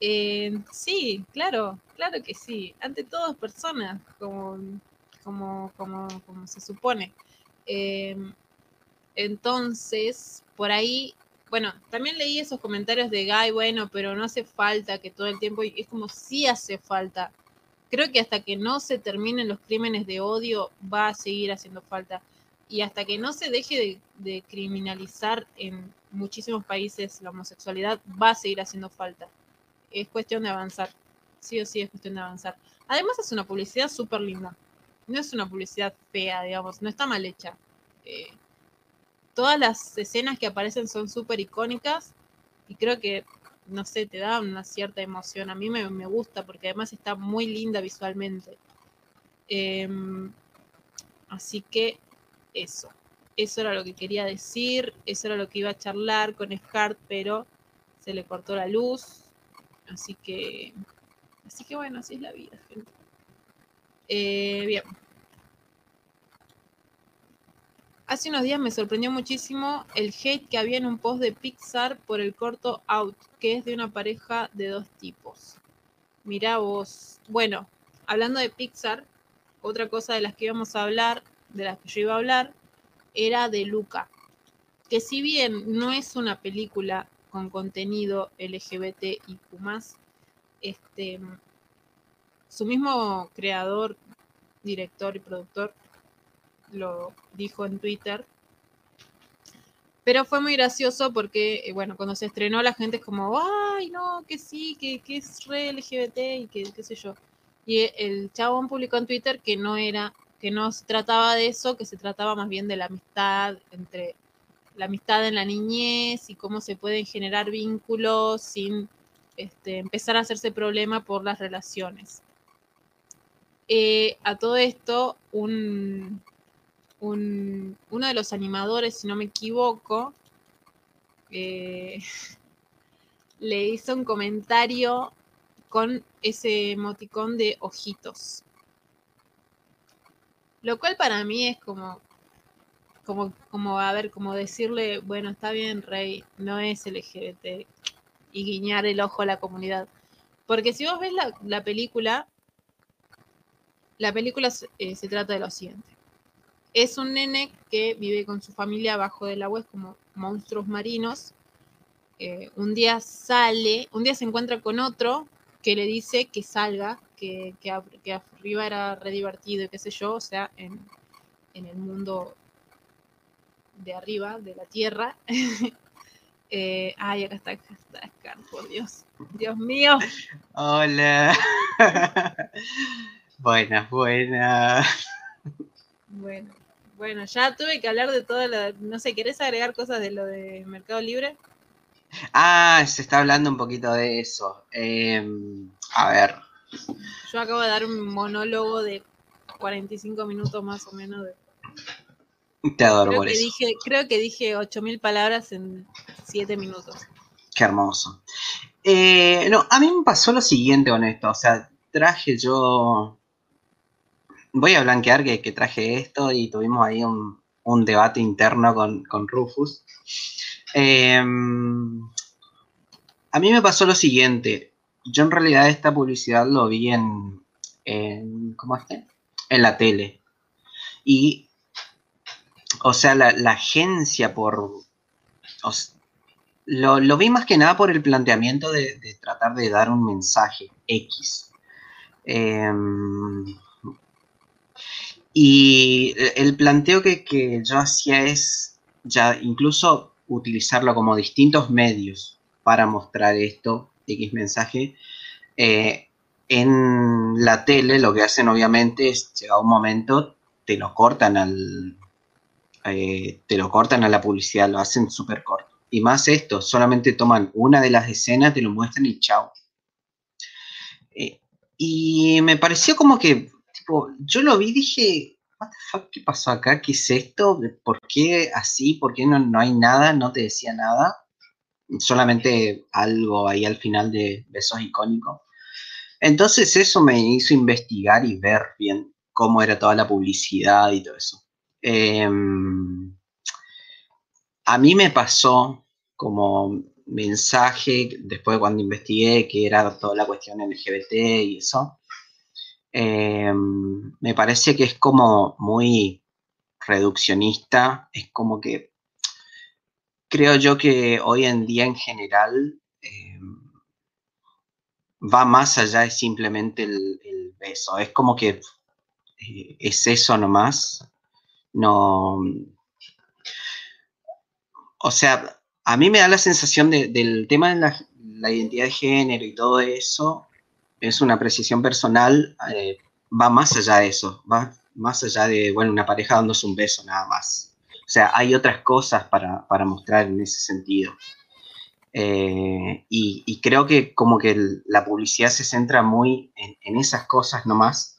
Eh, sí, claro, claro que sí. Ante todo, personas, como, como, como, se supone. Em, entonces, por ahí, bueno, también leí esos comentarios de Guy, bueno, pero no hace falta que todo el tiempo, es como si hace falta. Creo que hasta que no se terminen los crímenes de odio va a seguir haciendo falta. Y hasta que no se deje de criminalizar en muchísimos países la homosexualidad, va a seguir haciendo falta es cuestión de avanzar. Sí o sí es cuestión de avanzar. Además es una publicidad súper linda. No es una publicidad fea, digamos, no está mal hecha. Eh, todas las escenas que aparecen son súper icónicas y creo que, no sé, te da una cierta emoción. A mí me, gusta porque además está muy linda visualmente. Em, así que eso. Eso era lo que quería decir, eso era lo que iba a charlar con Scar, pero se le cortó la luz, Así que, así que bueno, así es la vida, gente. Eh, bien. Hace unos días me sorprendió muchísimo el hate que había en un post de Pixar por el corto Out, que es de una pareja de dos tipos. Mirá vos. Bueno, hablando de Pixar, otra cosa de las que íbamos a hablar, de las que yo iba a hablar, era de Luca. Que si bien no es una película con contenido LGBT y Este, su mismo creador, director y productor lo dijo en Twitter. Pero fue muy gracioso porque, eh, bueno, cuando se estrenó la gente es como, ay, no, que sí, que, que es re LGBT y que qué sé yo. Y el chabón publicó en Twitter que no era, que no se trataba de eso, que se trataba más bien de la amistad entre la amistad en la niñez y cómo se pueden generar vínculos sin este, empezar a hacerse problema por las relaciones. Eh, a todo esto, un, uno de los animadores, si no me equivoco, eh, le hizo un comentario con ese emoticón de ojitos. Lo cual para mí es como, como, como, a ver, como decirle, bueno, está bien, Rey, no es LGBT, y guiñar el ojo a la comunidad. Porque si vos ves la, película, la película eh, se, trata de lo siguiente. Es un nene que vive con su familia abajo del agua, es como monstruos marinos. Eh, un día sale, un día se encuentra con otro que le dice que salga, que, que, arriba era re divertido y qué sé yo, o sea, en, el mundo de arriba, de la Tierra. eh, ay, acá está, acá está por Dios. Dios mío. Hola. buenas, buenas. Bueno, bueno, ya tuve que hablar de todo lo, no sé, ¿querés agregar cosas de lo de Mercado Libre? Ah, se está hablando un poquito de eso. Em, a ver. Yo acabo de dar un monólogo de 45 minutos más o menos. De... Te adoro creo por que eso. Dije, creo que dije 8.000 palabras en 7 minutos. Qué hermoso. Eh, no, a mí me pasó lo siguiente con esto. O sea, traje yo. Voy a blanquear que, traje esto y tuvimos ahí un, debate interno con, con Rufus. Em, a mí me pasó lo siguiente. Yo en realidad esta publicidad lo vi en, ¿cómo es? En la tele. Y, o sea, la, agencia por... lo, vi más que nada por el planteamiento de, tratar de dar un mensaje X. Em, y el planteo que, que yo hacía es ya incluso utilizarlo como distintos medios para mostrar esto, X mensaje. Eh, en la tele lo que hacen obviamente es, llega un momento, te lo cortan al... Eh, te lo cortan a la publicidad, lo hacen súper corto. Y más esto, solamente toman una de las escenas, te lo muestran y chao. Eh, y me pareció como que, tipo, yo lo vi y dije, ¿qué pasó acá? ¿Qué es esto? ¿Por qué así? ¿Por qué no, no hay nada? No te decía nada. Solamente algo ahí al final de Besos Icónicos. Entonces eso me hizo investigar y ver bien cómo era toda la publicidad y todo eso. Em, a mí me pasó como mensaje, después de cuando investigué, que era toda la cuestión LGBT y eso, eh, me parece que es como muy reduccionista, es como que creo yo que hoy en día en general eh, va más allá de simplemente el, beso, es como que eh, es eso nomás, no... O sea, a mí me da la sensación del tema de la, identidad de género y todo eso, es una precisión personal, eh, va más allá de eso, va más allá de, bueno, una pareja dándose un beso nada más. O sea, hay otras cosas para, mostrar en ese sentido. Eh, y, creo que como que la publicidad se centra muy en, esas cosas nomás.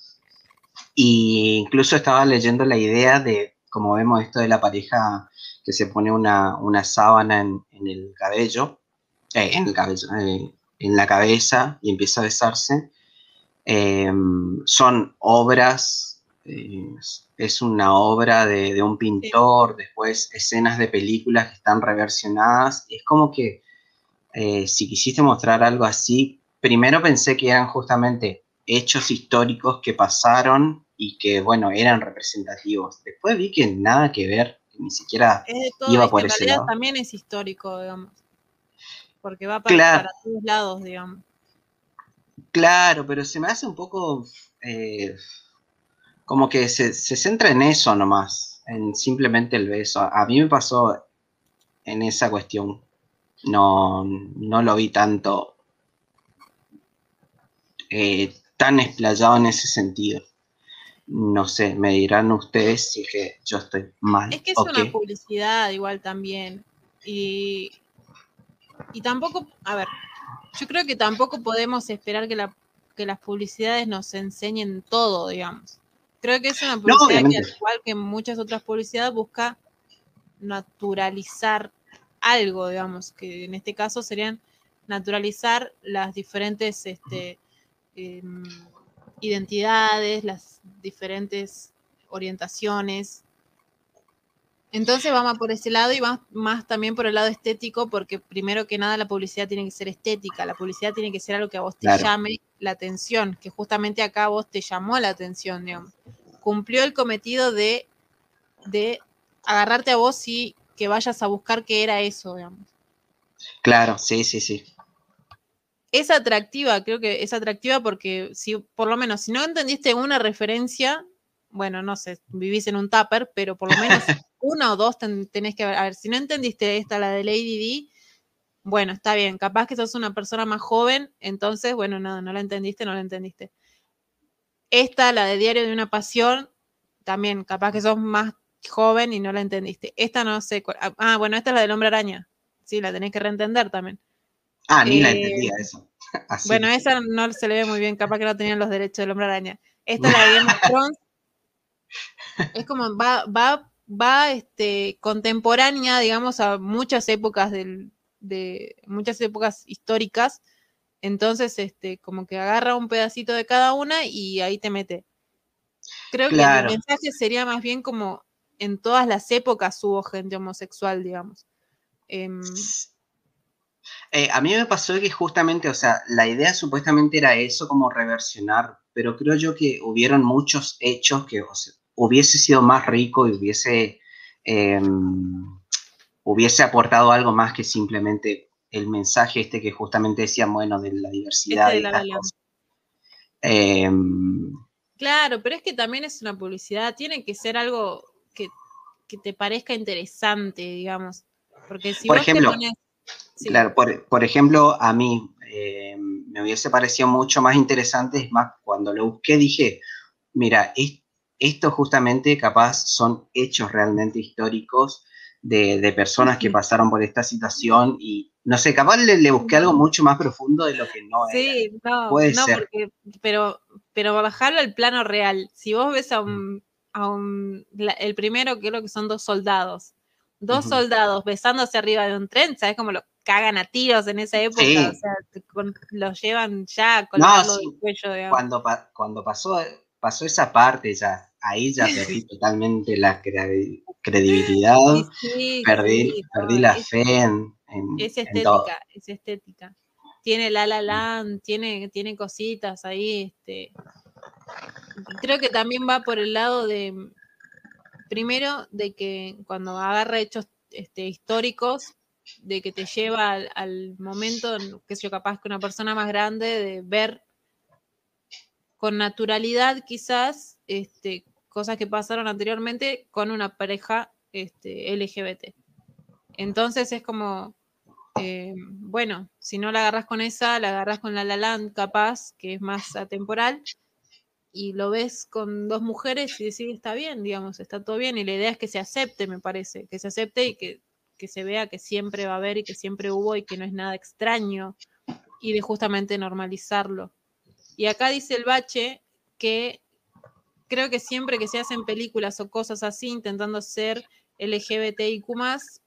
Y incluso estaba leyendo la idea de, como vemos esto de la pareja que se pone una, sábana en, el cabello, eh, en el cabello, en la cabeza y empieza a besarse. Em, son obras, eh, es una obra de, un pintor, después escenas de películas que están reversionadas. Es como que eh, si quisiste mostrar algo así, primero pensé que eran justamente hechos históricos que pasaron y que, bueno, eran representativos. Después vi que nada que ver, ni siquiera iba por ese lado. también es histórico, digamos porque va para, todos lados, digamos. Claro, pero se me hace un poco eh, como que se, centra en eso nomás, en simplemente el beso. A mí me pasó en esa cuestión. No, no lo vi tanto eh, tan explayado en ese sentido. No sé, me dirán ustedes si es que yo estoy mal. Es que es una publicidad igual también. Y y tampoco, a ver, yo creo que tampoco podemos esperar que, la, que las publicidades nos enseñen todo, digamos. Creo que es una publicidad que, al igual que muchas otras publicidades, busca naturalizar algo, digamos, que en este caso serían naturalizar las diferentes este, em, identidades, las diferentes orientaciones, entonces vamos por ese lado y vamos más también por el lado estético, porque primero que nada la publicidad tiene que ser estética, la publicidad tiene que ser algo que a vos te llame la atención, que justamente acá a vos te llamó la atención, digamos. Cumplió el cometido de, de agarrarte a vos y que vayas a buscar qué era eso, digamos. Claro, sí, sí, sí. Es atractiva, creo que es atractiva porque si, por lo menos, si no entendiste una referencia, bueno, no sé, vivís en un tupper, pero por lo menos una o dos tenés que ver. A ver, si no entendiste esta, la de Lady D, bueno, está bien, capaz que sos una persona más joven, entonces, bueno, nada, no la entendiste, no la entendiste. Esta, la de Diario de una Pasión, también, capaz que sos más joven y no la entendiste. Esta no sé ah, ah, bueno, esta es la del Hombre Araña. Sí, la tenés que reentender también. Ah, ni la eh, entendía eso. Bueno, esa no se le ve muy bien, capaz que no tenían los derechos del Hombre Araña. Esta es la de Game of Thrones. Es como va, va, va este, contemporánea, digamos, a muchas épocas del, de muchas épocas históricas. Entonces, este, como que agarra un pedacito de cada una y ahí te mete. Creo que el mensaje sería más bien como en todas las épocas hubo gente homosexual, digamos. Em, eh, a mí me pasó que justamente, o sea, la idea supuestamente era eso, como reversionar, pero creo yo que hubieron muchos hechos que hubiese sido más rico y hubiese em, hubiese aportado algo más que simplemente el mensaje este que justamente decían, bueno, de la diversidad. Este de em, claro, pero es que también es una publicidad, tiene que ser algo que, te parezca interesante, digamos. Porque si por ejemplo, Claro, por, ejemplo, a mí em, me hubiese parecido mucho más interesante, es más, cuando lo busqué dije, mira, esto justamente capaz son hechos realmente históricos de, personas que pasaron por esta situación y no sé, capaz le, busqué algo mucho más profundo de lo que no sí, no, Puede no Porque, pero, pero bajarlo al plano real. Si vos ves a un, mm. a un el primero creo que son dos soldados, dos soldados besándose arriba de un tren, ¿sabes cómo lo cagan a tiros en esa época? O sea, los llevan ya con el cuello, Cuando, cuando pasó, pasó esa parte ya, ahí ya perdí totalmente la credibilidad, perdí, perdí la fe en, Es estética, es estética. Tiene La La Land, tiene, tiene cositas ahí, este... Creo que también va por el lado de, primero, de que cuando agarra hechos este, históricos, de que te lleva al, momento, que sé capaz que una persona más grande, de ver con naturalidad quizás este, cosas que pasaron anteriormente con una pareja este, LGBT. Entonces es como, eh, bueno, si no la agarras con esa, la agarras con la Laland capaz, que es más atemporal, y lo ves con dos mujeres y decís, está bien, digamos, está todo bien, y la idea es que se acepte, me parece, que se acepte y que, que se vea que siempre va a haber y que siempre hubo y que no es nada extraño, y de justamente normalizarlo. Y acá dice el bache que creo que siempre que se hacen películas o cosas así intentando ser LGBTIQ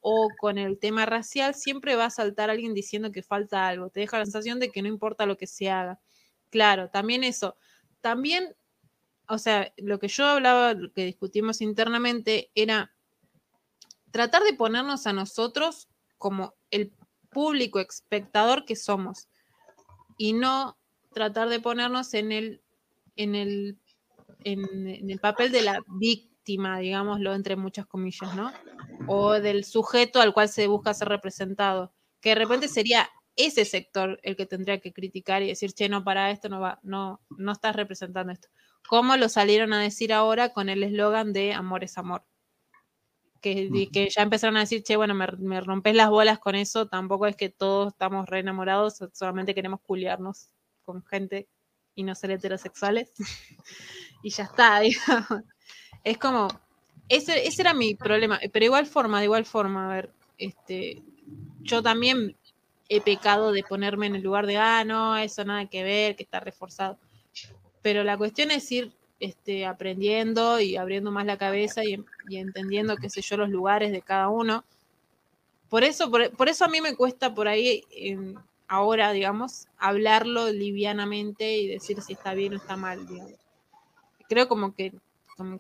o con el tema racial, siempre va a saltar alguien diciendo que falta algo. Te deja la sensación de que no importa lo que se haga. Claro, también eso. También, o sea, lo que yo hablaba, lo que discutimos internamente, era tratar de ponernos a nosotros como el público espectador que somos y no tratar de ponernos en el, en el en, el papel de la víctima, digámoslo entre muchas comillas, ¿no? O del sujeto al cual se busca ser representado, que de repente sería ese sector el que tendría que criticar y decir, che, no, para esto no va, no, no estás representando esto. ¿Cómo lo salieron a decir ahora con el eslogan de amor es amor? Que, que, ya empezaron a decir, che, bueno, me, me, rompes las bolas con eso, tampoco es que todos estamos re enamorados, solamente queremos culiarnos con gente y no ser heterosexuales. y ya está, digamos. Es como, ese, ese, era mi problema, pero igual forma, de igual forma, a ver, este, yo también he pecado de ponerme en el lugar de, ah, no, eso nada que ver, que está reforzado. Pero la cuestión es ir este, aprendiendo y abriendo más la cabeza y, entendiendo, qué sé yo, los lugares de cada uno. Por eso, por, eso a mí me cuesta por ahí, ahora, digamos, hablarlo livianamente y decir si está bien o está mal, digamos creo como que,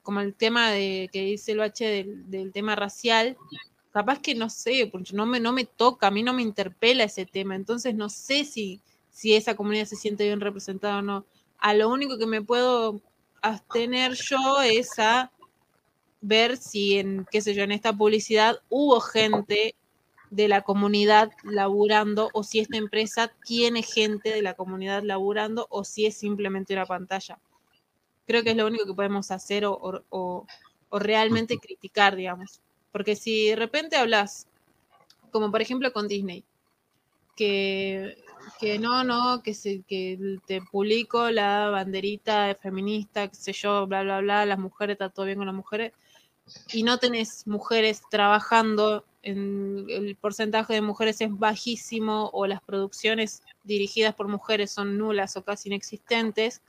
como, el tema de que dice el H del, tema racial, capaz que no sé, porque no me, no me toca, a mí no me interpela ese tema, entonces no sé si, si esa comunidad se siente bien representada o no. A lo único que me puedo abstener yo es a ver si en, qué sé yo, en esta publicidad hubo gente de la comunidad laburando o si esta empresa tiene gente de la comunidad laburando o si es simplemente una pantalla. Creo que es lo único que podemos hacer o, realmente criticar, digamos. Porque si de repente hablas, como por ejemplo con Disney, que, que no, no, que, se, que te publico la banderita feminista, qué sé yo, bla, bla, bla, las mujeres, está todo bien con las mujeres, y no tenés mujeres trabajando el porcentaje de mujeres es bajísimo o las producciones dirigidas por mujeres son nulas o casi inexistentes,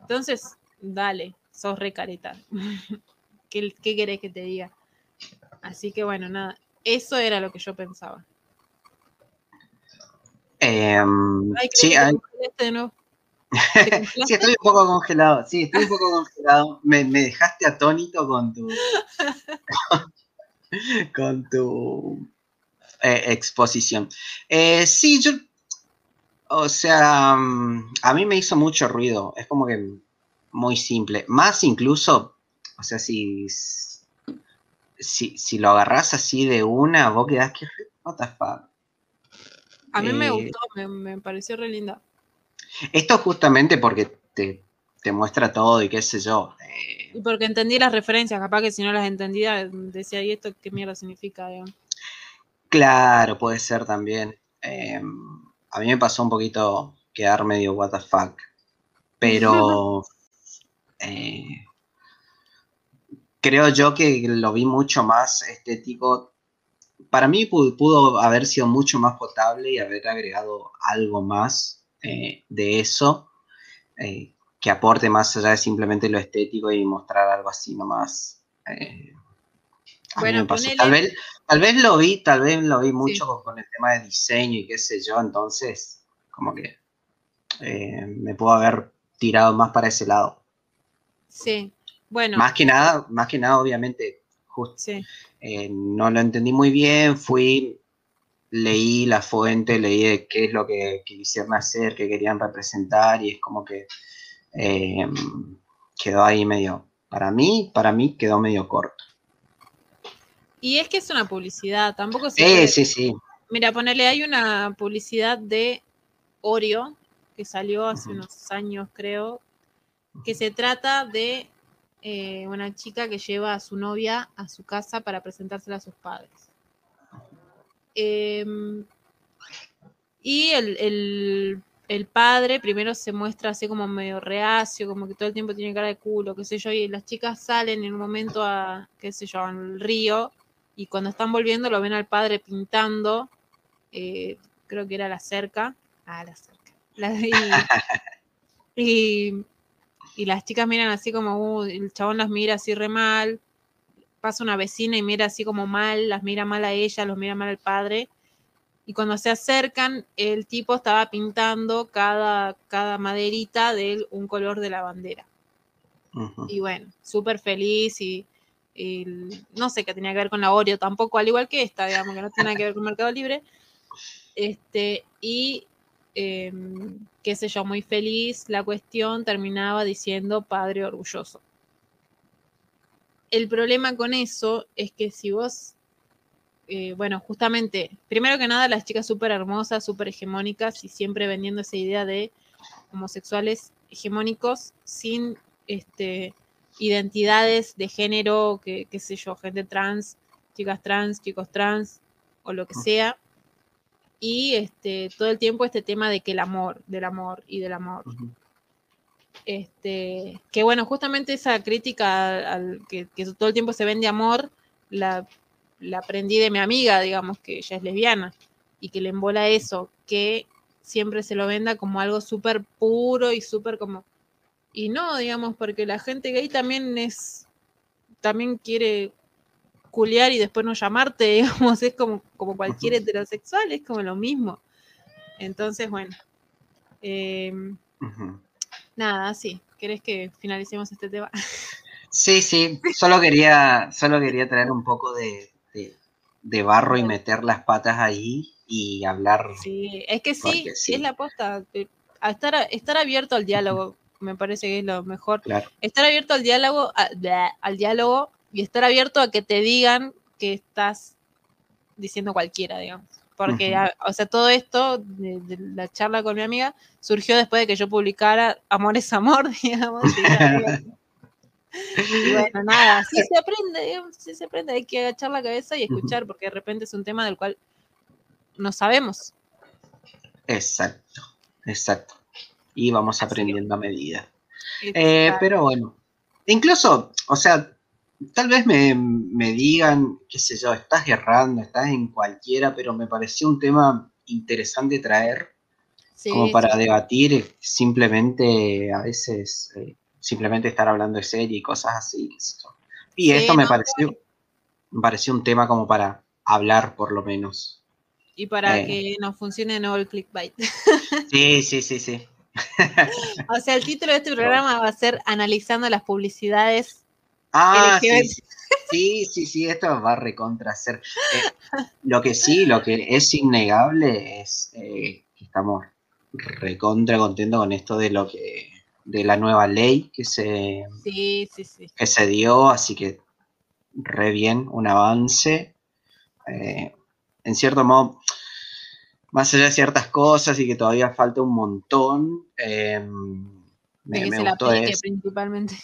entonces, dale, sos recareta. ¿Qué, ¿Qué querés que te diga? Así que bueno, nada, eso era lo que yo pensaba. Em, sí, sí, estoy un poco congelado. Sí, estoy un poco congelado. Me, me dejaste atónito con tu. con tu eh, exposición. Eh, sí, yo, o sea, mm, a mí me hizo mucho ruido, es como que muy simple, más incluso, o sea, si, si, si lo agarras así de una, vos quedás que, what the fuck. A mí me eh, gustó, me, pareció re linda. Esto justamente porque te, te muestra todo y qué sé yo. Y porque entendí las referencias, capaz que si no las entendía, decía, ¿y esto qué mierda significa? Claro, puede ser también. Em, a mí me pasó un poquito quedar medio what the fuck. Pero eh, creo yo que lo vi mucho más estético. Para mí pudo, haber sido mucho más potable y haber agregado algo más eh, de eso. Eh, que aporte más allá de simplemente lo estético y mostrar algo así nomás. Eh, bueno, tal, vez, tal vez lo vi, tal vez lo vi mucho con, el tema de diseño y qué sé yo, entonces como que eh, me puedo haber tirado más para ese lado. Sí, bueno. Más que nada, más que nada, obviamente, justo. Eh, no lo entendí muy bien, fui, leí la fuente, leí qué es lo que quisieron hacer, qué querían representar, y es como que eh, quedó ahí medio, para mí, para mí quedó medio corto. Y es que es una publicidad, tampoco se... Sí, sí, sí. Mira, ponele, hay una publicidad de Oreo que salió hace unos años, creo, que se trata de eh, una chica que lleva a su novia a su casa para presentársela a sus padres. Em, y el, el padre primero se muestra así como medio reacio, como que todo el tiempo tiene cara de culo, qué sé yo, y las chicas salen en un momento a, qué sé yo, al río, y cuando están volviendo lo ven al padre pintando, eh, creo que era la cerca, ah, la cerca, y, las chicas miran así como, uh, el chabón las mira así re mal, pasa una vecina y mira así como mal, las mira mal a ella, los mira mal al padre, y cuando se acercan, el tipo estaba pintando cada, cada maderita de un color de la bandera. Y bueno, súper feliz y, no sé qué tenía que ver con la Oreo tampoco, al igual que esta, digamos, que no tiene que ver con Mercado Libre. Este, y em, qué sé yo, muy feliz, la cuestión terminaba diciendo padre orgulloso. El problema con eso es que si vos eh, bueno, justamente, primero que nada, las chicas súper hermosas, súper hegemónicas y siempre vendiendo esa idea de homosexuales hegemónicos sin este, identidades de género, que, qué sé yo, gente trans, chicas trans, chicos trans o lo que sea. Y este, todo el tiempo este tema de que el amor, del amor y del amor. Este, que bueno, justamente esa crítica al, que, que, todo el tiempo se vende amor, la la aprendí de mi amiga, digamos, que ella es lesbiana y que le embola eso, que siempre se lo venda como algo súper puro y súper como... Y no, digamos, porque la gente gay también es, también quiere culiar y después no llamarte, digamos, es como, como cualquier heterosexual, es como lo mismo. Entonces, bueno. Em, nada, sí. ¿Querés que finalicemos este tema? Sí, sí. Solo quería, solo quería traer un poco de, de barro y meter las patas ahí y hablar. Sí, es que sí, sí. es la aposta. estar, estar abierto al diálogo, me parece que es lo mejor. Estar abierto al diálogo, al diálogo y estar abierto a que te digan que estás diciendo cualquiera, digamos. Porque, o sea, todo esto de, la charla con mi amiga surgió después de que yo publicara Amor es Amor, digamos. Y, bueno, nada, así se aprende, digamos, así se aprende, hay que agachar la cabeza y escuchar, porque de repente es un tema del cual no sabemos. Exacto, exacto. Y vamos aprendiendo a medida. Eh, pero bueno, incluso, o sea, tal vez me, digan, qué sé yo, estás errando, estás en cualquiera, pero me pareció un tema interesante traer como para debatir, simplemente a veces, eh, simplemente estar hablando de serie y cosas así. Y esto me pareció, me pareció un tema como para hablar por lo menos. Y para eh. que nos funcione no el clickbait. Sí, sí, sí, sí. o sea, el título de este programa va a ser Analizando las publicidades. Ah, sí, sí, sí, esto va a recontra ser. Eh, lo que sí, lo que es innegable es eh, que estamos recontra contentos con esto de lo que de la nueva ley que se que se dio, así que re bien, un avance. en cierto modo, más allá de ciertas cosas y que todavía falta un montón. Em, me, que se la principalmente.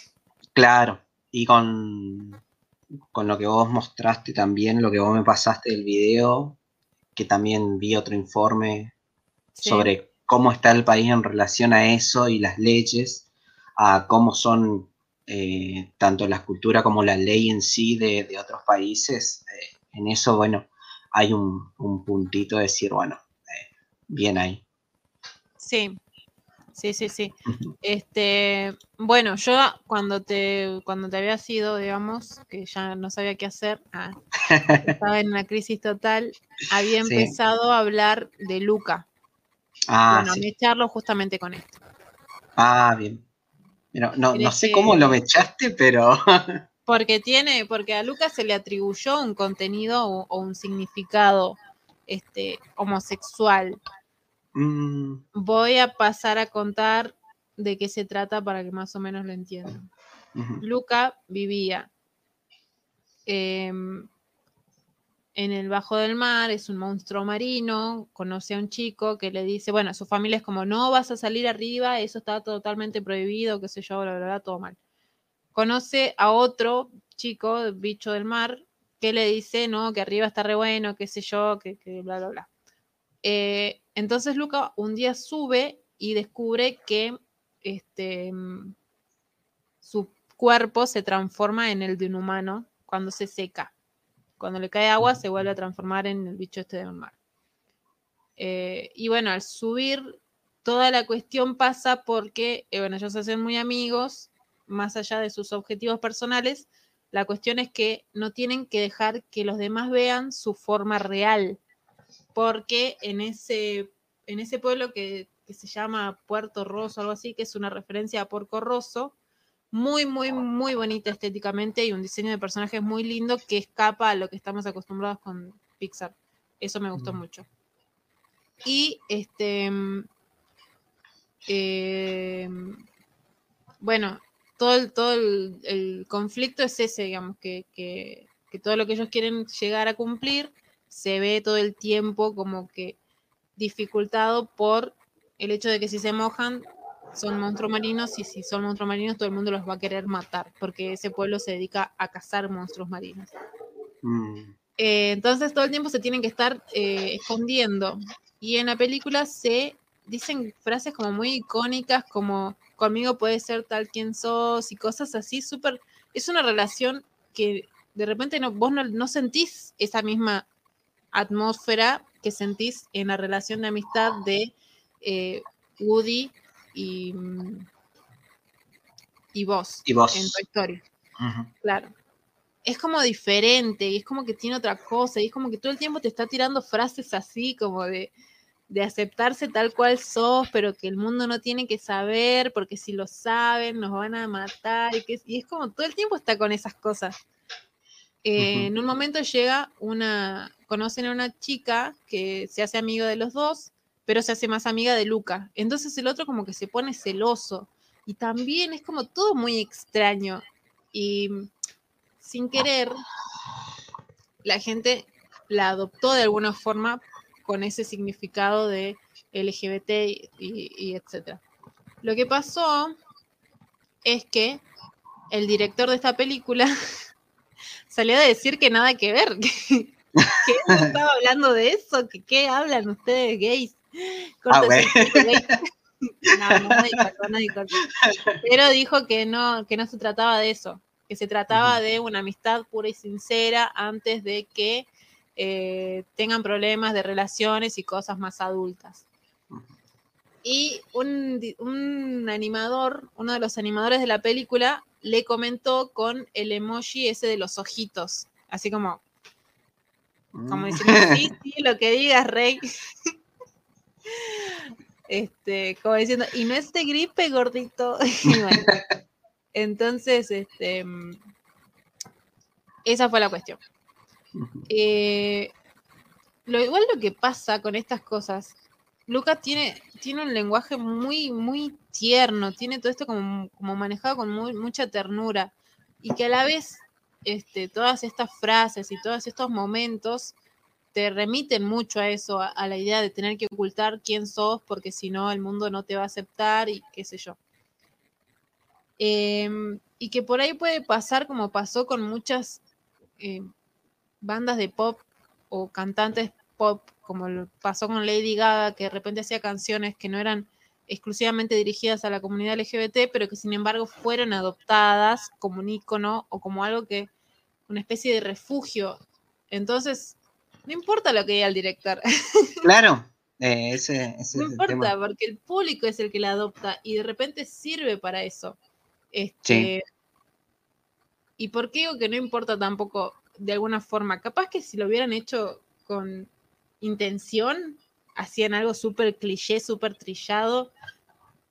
Claro, y con, con lo que vos mostraste también, lo que vos me pasaste del video, que también vi otro informe sobre cómo está el país en relación a eso y las leyes, a cómo son eh, tanto la escultura como la ley en sí de, otros países. Eh, en eso, bueno, hay un, un puntito de decir, bueno, bien ahí. Sí, sí, sí, sí. Este, bueno, yo cuando te, cuando te había sido, digamos, que ya no sabía qué hacer, ah, estaba en una crisis total, había empezado a hablar de Luca. Ah, bueno, sí. mecharlo justamente con esto. Ah, bien. no, no sé cómo lo mechaste, pero. porque tiene, porque a Luca se le atribuyó un contenido o, un significado este, homosexual. Mm. Voy a pasar a contar de qué se trata para que más o menos lo entiendan. Luca vivía em, en el bajo del mar, es un monstruo marino, conoce a un chico que le dice, bueno, su familia es como, no vas a salir arriba, eso está totalmente prohibido, qué sé yo, bla, bla, bla, todo mal. Conoce a otro chico, bicho del mar, que le dice, no, que arriba está re bueno, qué sé yo, que, que bla, bla, bla. Eh, entonces Luca un día sube y descubre que este, su cuerpo se transforma en el de un humano cuando se seca. Cuando le cae agua se vuelve a transformar en el bicho este del mar. Eh, y bueno, al subir, toda la cuestión pasa porque, eh, bueno, ellos se hacen muy amigos, más allá de sus objetivos personales. La cuestión es que no tienen que dejar que los demás vean su forma real porque en ese, en ese pueblo que, se llama Puerto Rosso, algo así, que es una referencia a Porco Rosso, muy, muy, muy bonita estéticamente y un diseño de personajes muy lindo que escapa a lo que estamos acostumbrados con Pixar. Eso me gustó mm. mucho. Y este. Em, bueno, todo, el, todo el, conflicto es ese, digamos, que, que, todo lo que ellos quieren llegar a cumplir se ve todo el tiempo como que dificultado por el hecho de que si se mojan son monstruos marinos y si son monstruos marinos todo el mundo los va a querer matar porque ese pueblo se dedica a cazar monstruos marinos. Mm. Eh, entonces todo el tiempo se tienen que estar eh, escondiendo y en la película se dicen frases como muy icónicas como conmigo puede ser tal quien sos y cosas así súper... Es una relación que de repente no, vos no sentís esa misma atmósfera que sentís en la relación de amistad de eh, Woody y, y vos, y vos en tu historia. Claro. Es como diferente y es como que tiene otra cosa y es como que todo el tiempo te está tirando frases así como de, de aceptarse tal cual sos, pero que el mundo no tiene que saber porque si lo saben nos van a matar y, que, y es como todo el tiempo está con esas cosas. Eh, en un momento llega una, conocen a una chica que se hace amigo de los dos, pero se hace más amiga de Luca. Entonces el otro como que se pone celoso. Y también es como todo muy extraño. Y sin querer, la gente la adoptó de alguna forma con ese significado de LGBT y, y etcétera. Lo que pasó es que el director de esta película salió a decir que nada que ver, no estaba hablando de eso, que qué hablan ustedes gays. Ah, no, no, no dijo, Pero dijo que no, que no se trataba de eso, que se trataba de una amistad pura y sincera antes de que eh, tengan problemas de relaciones y cosas más adultas. Y un, un, animador, uno de los animadores de la película, le comentó con el emoji ese de los ojitos, así como, como mm. diciendo, sí, sí, lo que digas, Rey. este, como diciendo, y no este gripe, gordito. entonces, este, esa fue la cuestión. Eh, lo igual lo que pasa con estas cosas, Lucas tiene, tiene un lenguaje muy, muy tierno, tiene todo esto como, manejado con mucha ternura y que a la vez este, todas estas frases y todos estos momentos te remiten mucho a eso, a, la idea de tener que ocultar quién sos porque si no el mundo no te va a aceptar y qué sé yo. Em, y que por ahí puede pasar como pasó con muchas eh, bandas de pop o cantantes pop, como pasó con Lady Gaga, que de repente hacía canciones que no eran exclusivamente dirigidas a la comunidad LGBT, pero que sin embargo fueron adoptadas como un icono o como algo que, una especie de refugio. Entonces, no importa lo que diga el director. Claro, eh, ese, No importa, porque el público es el que la adopta y de repente sirve para eso. Este, ¿Y por qué digo que no importa tampoco de alguna forma? Capaz que si lo hubieran hecho con intención, hacían algo súper cliché, súper trillado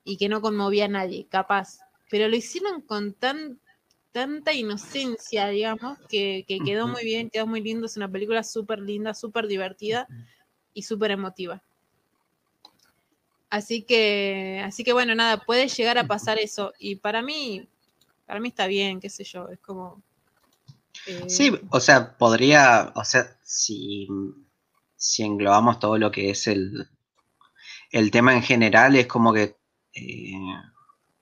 y que no conmovía a nadie, capaz. Pero lo hicieron con tan, tanta inocencia, digamos, que, quedó muy bien, quedó muy lindo. Es una película súper linda, súper divertida y súper emotiva. Así que, así que bueno, nada, puede llegar a pasar eso. Y para mí, para mí está bien, qué sé yo, es como. Sí, eh, o sea, podría, o sea, si si englobamos todo lo que es el, el tema en general, es como que eh,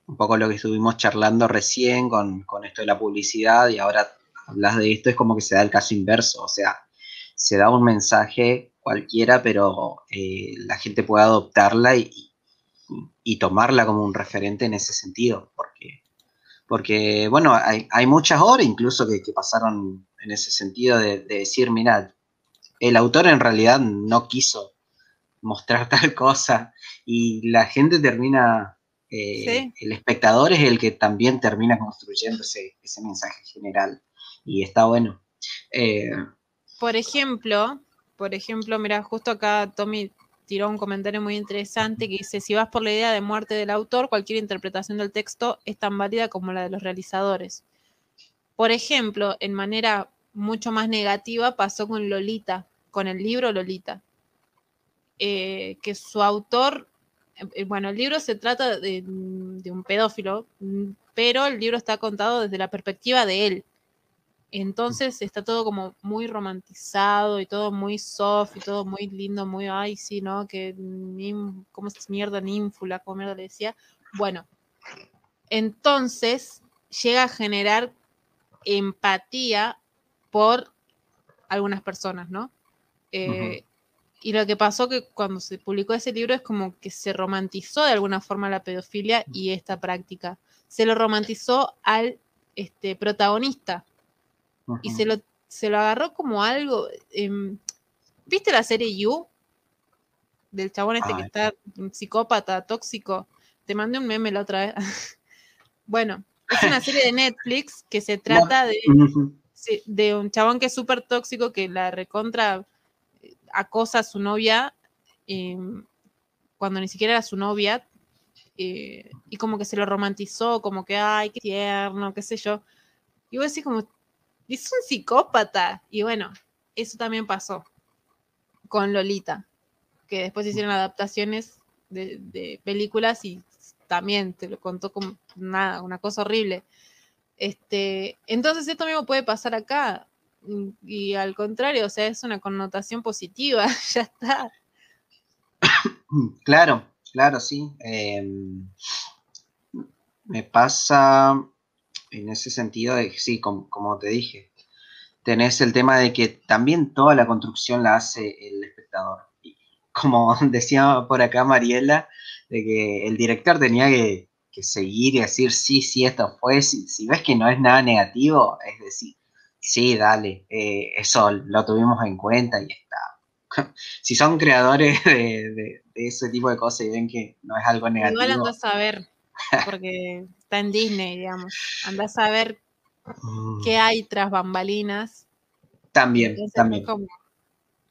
un poco lo que estuvimos charlando recién con, esto de la publicidad y ahora hablas de esto, es como que se da el caso inverso, o sea, se da un mensaje cualquiera, pero eh, la gente puede adoptarla y, tomarla como un referente en ese sentido, porque, porque bueno, hay, muchas horas incluso que, pasaron en ese sentido de, de decir, mira, el autor en realidad no quiso mostrar tal cosa y la gente termina, eh, el espectador es el que también termina construyendo ese, mensaje general y está bueno. Eh, por ejemplo, por ejemplo, mira, justo acá Tommy tiró un comentario muy interesante que dice, si vas por la idea de muerte del autor, cualquier interpretación del texto es tan válida como la de los realizadores. Por ejemplo, en manera mucho más negativa pasó con Lolita, con el libro Lolita. Eh, que su autor, eh, bueno, el libro se trata de, un pedófilo, pero el libro está contado desde la perspectiva de él. Entonces está todo como muy romantizado y todo muy soft y todo muy lindo, muy, ay, sí, ¿no? Que, ¿cómo es mierda, ninfula? ¿Cómo mierda le decía? Bueno, entonces llega a generar empatía por algunas personas, ¿no? Eh, y lo que pasó que cuando se publicó ese libro es como que se romantizó de alguna forma la pedofilia y esta práctica. Se lo romantizó al este, protagonista y se lo, se lo agarró como algo. Em, ¿Viste la serie You? Del chabón este que está un psicópata, tóxico. Te mandé un meme la otra vez. bueno, es una serie de Netflix que se trata de de un chabón que es súper tóxico, que la recontra eh, acosa a su novia em, cuando ni siquiera era su novia, eh, y como que se lo romantizó, como que, ay, qué tierno, qué sé yo. Y vos decís como, es un psicópata. Y bueno, eso también pasó con Lolita, que después hicieron adaptaciones de, de películas y también te lo contó como nada, una cosa horrible. Este, entonces esto mismo puede pasar acá. y al contrario, o sea, es una connotación positiva, ya está. Claro, claro, sí. Em, me pasa en ese sentido de sí, como, te dije, tenés el tema de que también toda la construcción la hace el espectador. como decía por acá Mariela, de que el director tenía que, seguir y decir, sí, sí, esto fue, si, ves que no es nada negativo, es decir, sí, dale, eh, eso lo tuvimos en cuenta y está. si son creadores de, ese tipo de cosas y ven que no es algo negativo. Igual andás a ver, porque está en Disney, digamos. Andás a ver mm. qué hay tras bambalinas. También, también.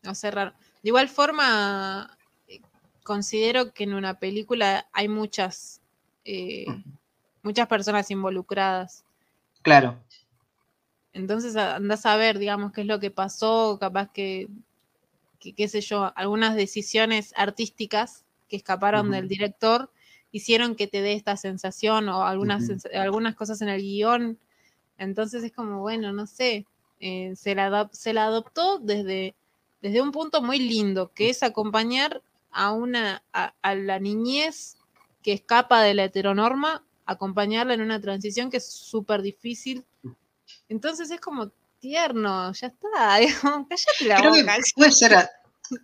no sé, raro. De igual forma, eh, considero que en una película hay muchas, eh, muchas personas involucradas. Claro. Entonces andás a ver, digamos, qué es lo que pasó, capaz que, qué sé yo, algunas decisiones artísticas que escaparon del director hicieron que te dé esta sensación o algunas, algunas cosas en el guion. Entonces es como, bueno, no sé, eh, se, la se la adoptó desde desde un punto muy lindo, que es acompañar a una, a, la niñez que escapa de la heteronorma, acompañarla en una transición que es súper difícil. Entonces es como tierno, ya está, cállate la boca. Puede ser,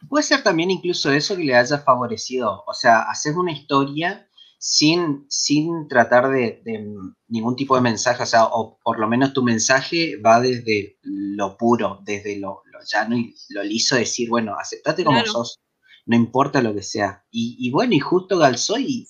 puede ser también incluso eso que le haya favorecido, o sea, hacer una historia sin, sin tratar de, ningún tipo de mensaje, o sea, o por lo menos tu mensaje va desde lo puro, desde lo, llano y lo liso, decir, bueno, aceptate como sos, no importa lo que sea. Y, bueno, y justo Galsoy,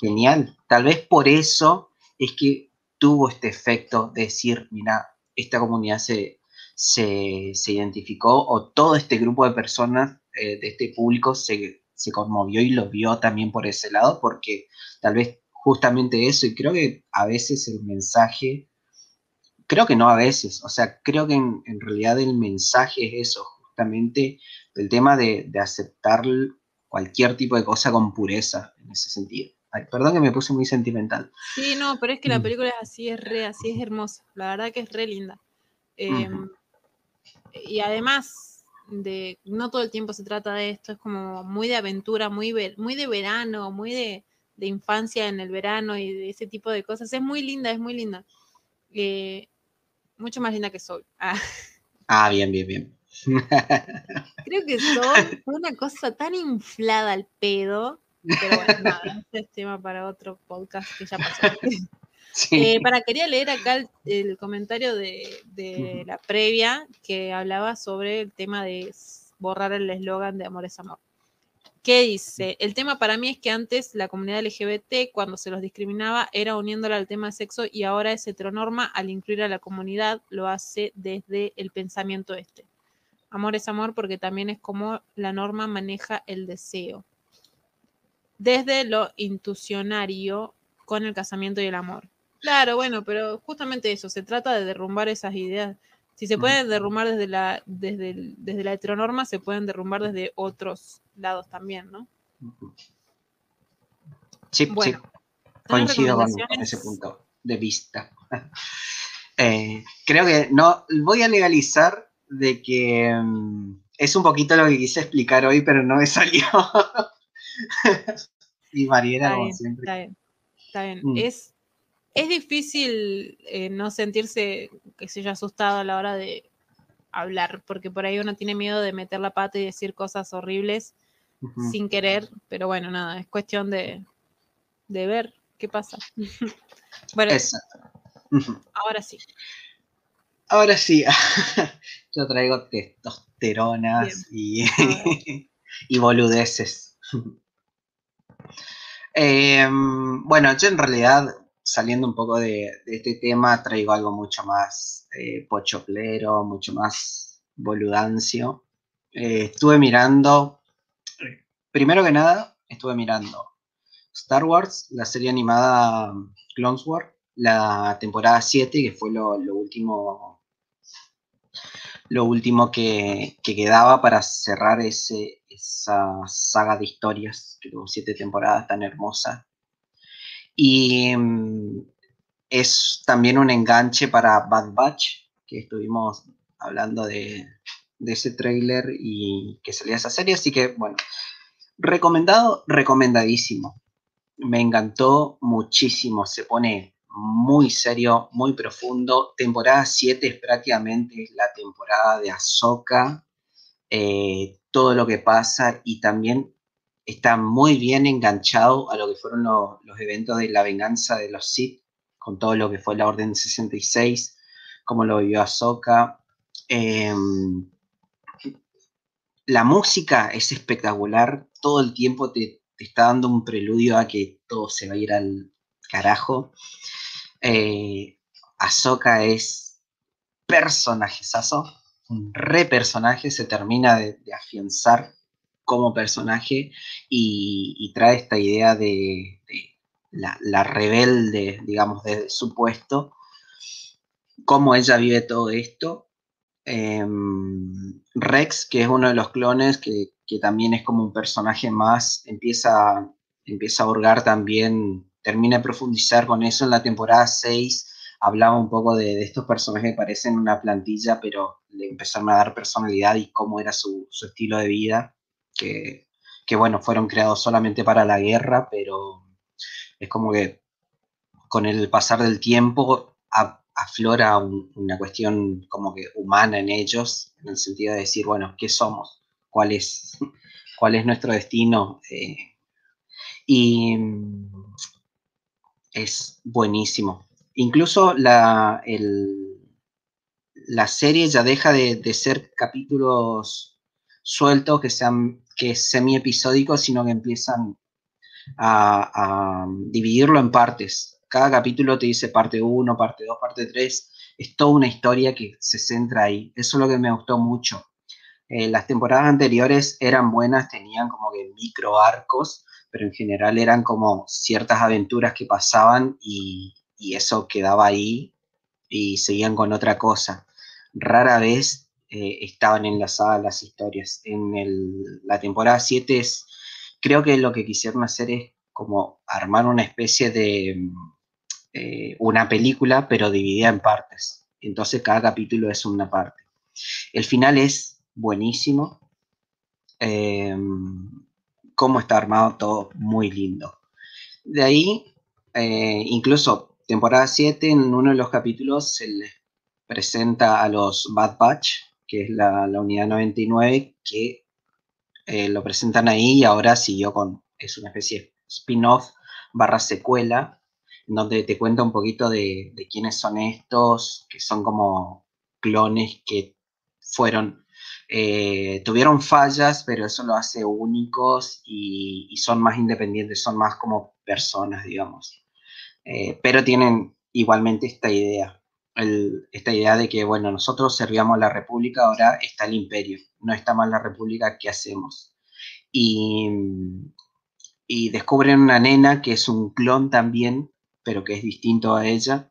genial. Tal vez por eso es que tuvo este efecto de decir, mira, esta comunidad se, se, identificó o todo este grupo de personas eh, de este público se, se conmovió y lo vio también por ese lado, porque tal vez justamente eso, y creo que a veces el mensaje, creo que no a veces, o sea, creo que en, realidad el mensaje es eso, justamente el tema de, aceptar cualquier tipo de cosa con pureza en ese sentido. perdón que me puse muy sentimental. Sí, no, pero es que la mm. película es así, es re, así es hermosa. La verdad que es re linda. Em, y además, de no todo el tiempo se trata de esto, es como muy de aventura, muy, muy de verano, muy de, infancia en el verano y de ese tipo de cosas. Es muy linda, es muy linda. Eh, mucho más linda que Soul. Ah. ah, bien, bien, bien. Creo que fue una cosa tan inflada al pedo, pero bueno, nada, ese es tema para otro podcast que ya pasó. Eh, para, quería leer acá el, comentario de, la previa que hablaba sobre el tema de borrar el eslogan de Amor es Amor. ¿Qué dice? El tema para mí es que antes la comunidad LGBT, cuando se los discriminaba, era uniéndola al tema de sexo y ahora es heteronorma al incluir a la comunidad, lo hace desde el pensamiento este. Amor es amor porque también es como la norma maneja el deseo. Desde lo intuicionario con el casamiento y el amor. Claro, bueno, pero justamente eso, se trata de derrumbar esas ideas. Si se pueden derrumbar desde la, desde, desde la heteronorma, se pueden derrumbar desde otros lados también, ¿no? Sí, sí. Coincido con, ese punto de vista. Eh, creo que no, voy a legalizar de que mm, es un poquito lo que quise explicar hoy, pero no me salió. y Mariela, como siempre. Está bien, está bien. Mm. Es es difícil eh, no sentirse, que se haya asustado a la hora de hablar, porque por ahí uno tiene miedo de meter la pata y decir cosas horribles sin querer, pero bueno, nada, es cuestión de, ver qué pasa. bueno, ahora sí. Ahora sí, yo traigo testosteronas y, y boludeces. Em, bueno, yo en realidad saliendo un poco de, este tema, traigo algo mucho más eh, pochoplero, mucho más boludancio. Eh, estuve mirando, primero que nada, estuve mirando Star Wars, la serie animada Clone Wars, la temporada 7, que fue lo, último lo último que, quedaba para cerrar esa saga de historias, que tuvo siete temporadas tan hermosas y mm, es también un enganche para Bad Batch, que estuvimos hablando de, ese tráiler y que salía esa serie. Así que, bueno, recomendado, recomendadísimo. Me encantó muchísimo. Se pone muy serio, muy profundo. Temporada 7 es prácticamente la temporada de Ahsoka. Eh, todo lo que pasa y también está muy bien enganchado a lo que fueron los eventos de la venganza de los Sith, con todo lo que fue la Orden 66, como lo vivió Ahsoka. Em, la música es espectacular, todo el tiempo te, está dando un preludio a que todo se va a ir al carajo. Eh, Ahsoka es personajesazo, un re personaje, se termina de afianzar como personaje y, trae esta idea de, la, rebelde, digamos, de su puesto, cómo ella vive todo esto. Em, Rex, que es uno de los clones, que, también es como un personaje más, empieza, empieza a hurgar también, termina de profundizar con eso en la temporada 6 hablaba un poco de, estos personajes que parecen una plantilla, pero le empezaron a dar personalidad y cómo era su, su estilo de vida que, bueno, fueron creados solamente para la guerra, pero es como que con el pasar del tiempo aflora una cuestión como que humana en ellos, en el sentido de decir, bueno, ¿qué somos? ¿Cuál es, cuál es nuestro destino? Eh, y es buenísimo. Incluso la, la serie ya deja de, de ser capítulos sueltos que sean que es semi-episódico, sino que empiezan a, dividirlo en partes. Cada capítulo te dice parte 1, parte 2, parte 3. Es toda una historia que se centra ahí. Eso es lo que me gustó mucho. Eh, las temporadas anteriores eran buenas, tenían como que micro arcos, pero en general eran como ciertas aventuras que pasaban y, eso quedaba ahí y seguían con otra cosa. Rara vez eh, estaban enlazadas las historias. En la temporada 7 es, creo que lo que quisieron hacer es como armar una especie de eh, una película, pero dividida en partes. Entonces cada capítulo es una parte. El final es buenísimo. Eh, cómo está armado todo, muy lindo. De ahí, incluso temporada 7, en uno de los capítulos se les presenta a los Bad Batch, que es la, unidad 99, que eh, lo presentan ahí y ahora siguió con, es una especie de spin-off barra secuela, donde te cuenta un poquito de, quiénes son estos, que son como clones que fueron, eh, tuvieron fallas, pero eso lo hace únicos y, son más independientes, son más como personas, digamos. Eh, pero tienen igualmente esta idea esta idea de que, bueno, nosotros servíamos a la República, ahora está el imperio, no está más la República, ¿qué hacemos? Y, descubren una nena que es un clon también, pero que es distinto a ella.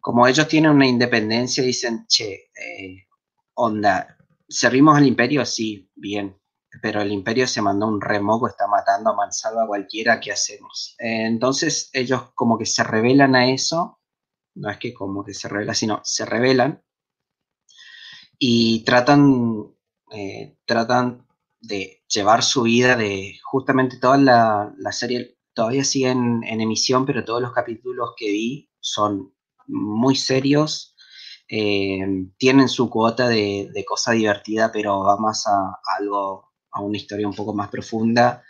Como ellos tienen una independencia, dicen, che, eh, onda, ¿servimos al imperio? Sí, bien, pero el imperio se mandó un remoco, está matando a mansalva a cualquiera, ¿qué hacemos? Entonces ellos como que se revelan a eso no es que como que se revela, sino se revelan y tratan, eh, tratan de llevar su vida de justamente toda la, serie todavía sigue en, emisión, pero todos los capítulos que vi son muy serios, eh, tienen su cuota de, cosa divertida, pero va más a, algo, a una historia un poco más profunda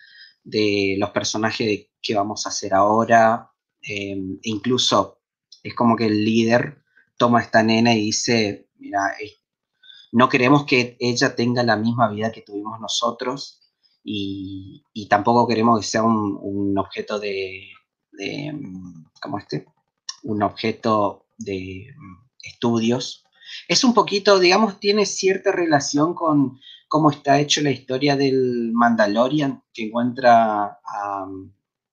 de los personajes que vamos a hacer ahora, eh, incluso es como que el líder toma a esta nena y dice, mira, no queremos que ella tenga la misma vida que tuvimos nosotros y, tampoco queremos que sea un, objeto de, de, ¿cómo este? Un objeto de estudios. Es un poquito, digamos, tiene cierta relación con cómo está hecho la historia del Mandalorian, que encuentra a,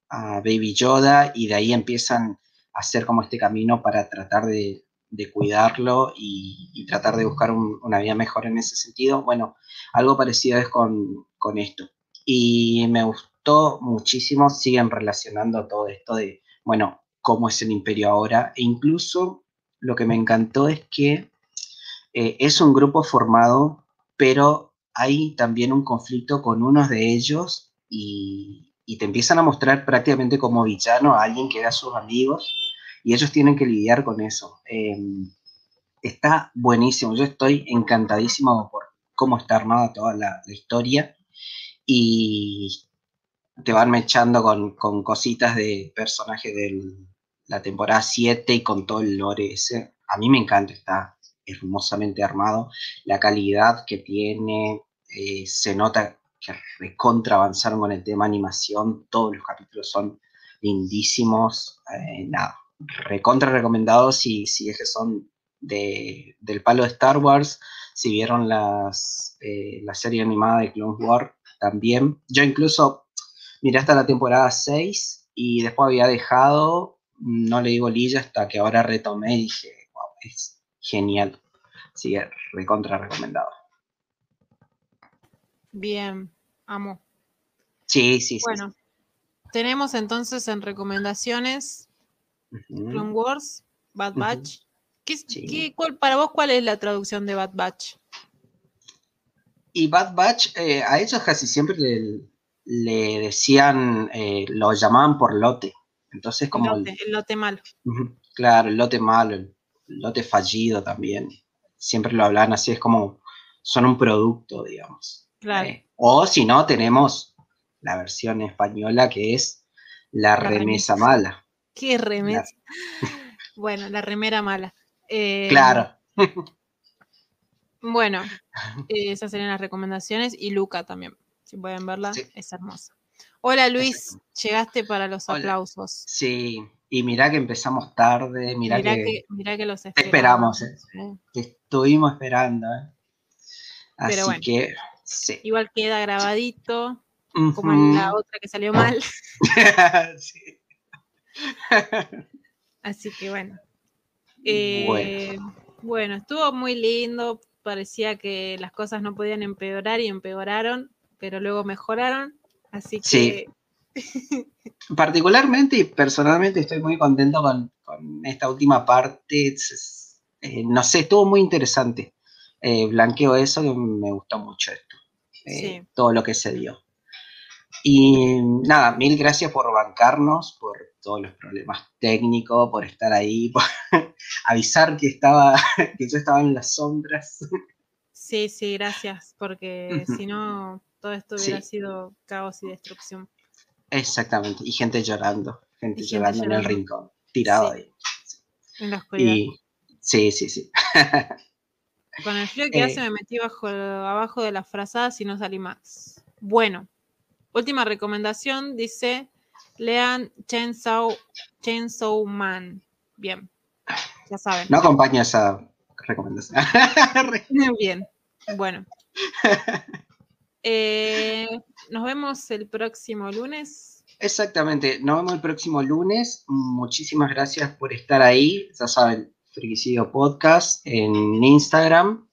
a Baby Yoda y de ahí empiezan hacer como este camino para tratar de, cuidarlo y, tratar de buscar una vida mejor en ese sentido. Bueno, algo parecido es con, esto. Y me gustó muchísimo, siguen relacionando todo esto de, bueno, cómo es el imperio ahora. E incluso lo que me encantó es que eh, es un grupo formado, pero hay también un conflicto con unos de ellos y, te empiezan a mostrar prácticamente como villano a alguien que era sus amigos y ellos tienen que lidiar con eso. Em, está buenísimo, yo estoy encantadísimo por cómo está armada toda la, historia y te van mechando con, con cositas de personajes de la temporada 7 y con todo el lore ese. A mí me encanta, está hermosamente armado, la calidad que tiene, eh, se nota que recontra avanzaron con el tema animación, todos los capítulos son lindísimos, eh, nada, recontra recomendados si, si es que son de, del palo de Star Wars, si vieron las, eh, la serie animada de Clone Wars también. Yo incluso miré hasta la temporada 6 y después había dejado, no le digo lilla hasta que ahora retomé y dije, wow, es genial. Sigue recontra recomendado. Bien, amo. Sí, sí, bueno, tenemos entonces en recomendaciones Clone Wars, Bad Batch. para vos cuál es la traducción de Bad Batch? Y Bad Batch, eh, a ellos casi siempre le, decían, eh, lo llamaban por lote. Entonces como... El lote, malo. claro, el lote malo, el lote fallido también. Siempre lo hablan así, es como, son un producto, digamos. Claro. Eh, o si no, tenemos la versión española que es la, remesa, mala. ¿Qué remesa? Bueno, la remera mala. Eh, claro. bueno, esas serían las recomendaciones y Luca también. Si pueden verla, es hermosa. Hola Luis, llegaste para los aplausos. Sí, y mirá que empezamos tarde, mirá, que, que, los esperamos. Eh. estuvimos esperando. Eh. Así que Igual queda grabadito, como en la otra que salió mal. Así que bueno. Eh, bueno. estuvo muy lindo. Parecía que las cosas no podían empeorar y empeoraron, pero luego mejoraron. Así que. Particularmente y personalmente estoy muy contento con, esta última parte. Eh, no sé, estuvo muy interesante. Eh, blanqueo eso que me gustó mucho esto. Eh, todo lo que se dio. Y nada, mil gracias por bancarnos, por todos los problemas técnicos, por estar ahí, por avisar que estaba, que yo estaba en las sombras. Sí, sí, gracias, porque si no, todo esto hubiera sido caos y destrucción. Exactamente, y gente llorando, gente, llorando, en el rincón, tirado ahí. En la oscuridad. sí, sí, sí. Con el frío que hace eh. me metí bajo, abajo de las frazadas y no salí más. Bueno, última recomendación, dice, lean Chainsaw, Chainsaw Man. Bien, ya saben. No acompaña esa recomendación. Bien, bueno. Eh, nos vemos el próximo lunes. Exactamente, nos vemos el próximo lunes. Muchísimas gracias por estar ahí. Ya saben, Frikicidio Podcast en Instagram,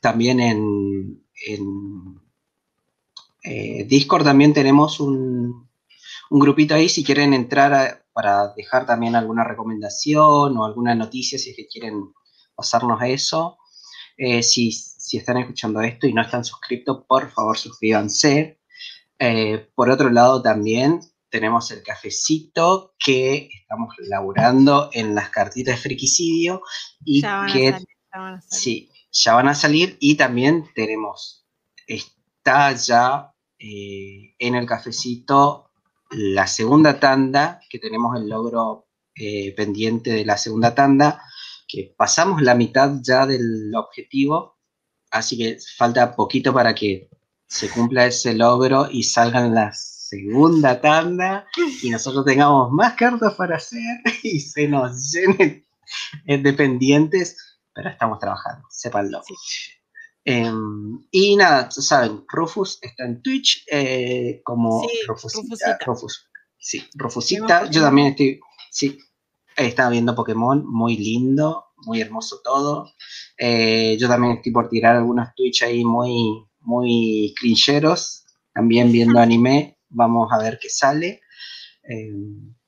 también en, eh, Discord también tenemos un, grupito ahí si quieren entrar para dejar también alguna recomendación o alguna noticia si es que quieren pasarnos eso. Eh, si, están escuchando esto y no están suscritos, por favor suscríbanse. Eh, por otro lado también tenemos el cafecito que estamos laburando en las cartitas de friquicidio y que sí, ya van a salir y también tenemos, está ya eh, en el cafecito la segunda tanda, que tenemos el logro eh, pendiente de la segunda tanda, que pasamos la mitad ya del objetivo, así que falta poquito para que se cumpla ese logro y salgan las segunda tanda y nosotros tengamos más cartas para hacer y se nos llenen dependientes, pero estamos trabajando, sépanlo. Em, y nada, saben, Rufus está en Twitch eh, como Rufusita, Rufus. Sí, Rufusita. Yo también estoy, sí, estaba viendo Pokémon, muy lindo, muy hermoso todo. Eh, yo también estoy por tirar algunos Twitch ahí muy, muy cringeros, también viendo anime Vamos a ver qué sale. Eh,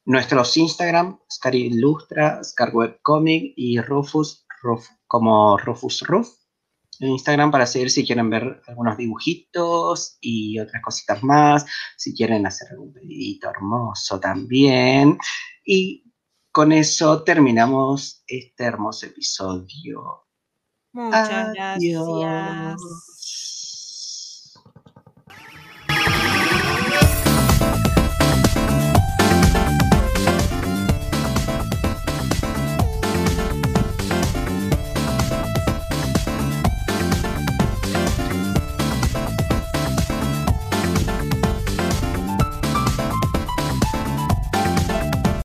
nuestros Instagram, Scar Ilustra, Scar Comic y Rufus, como Rufus Ruf en Instagram para seguir si quieren ver algunos dibujitos y otras cositas más, si quieren hacer algún pedidito hermoso también. Y con eso terminamos este hermoso episodio. Muchas gracias.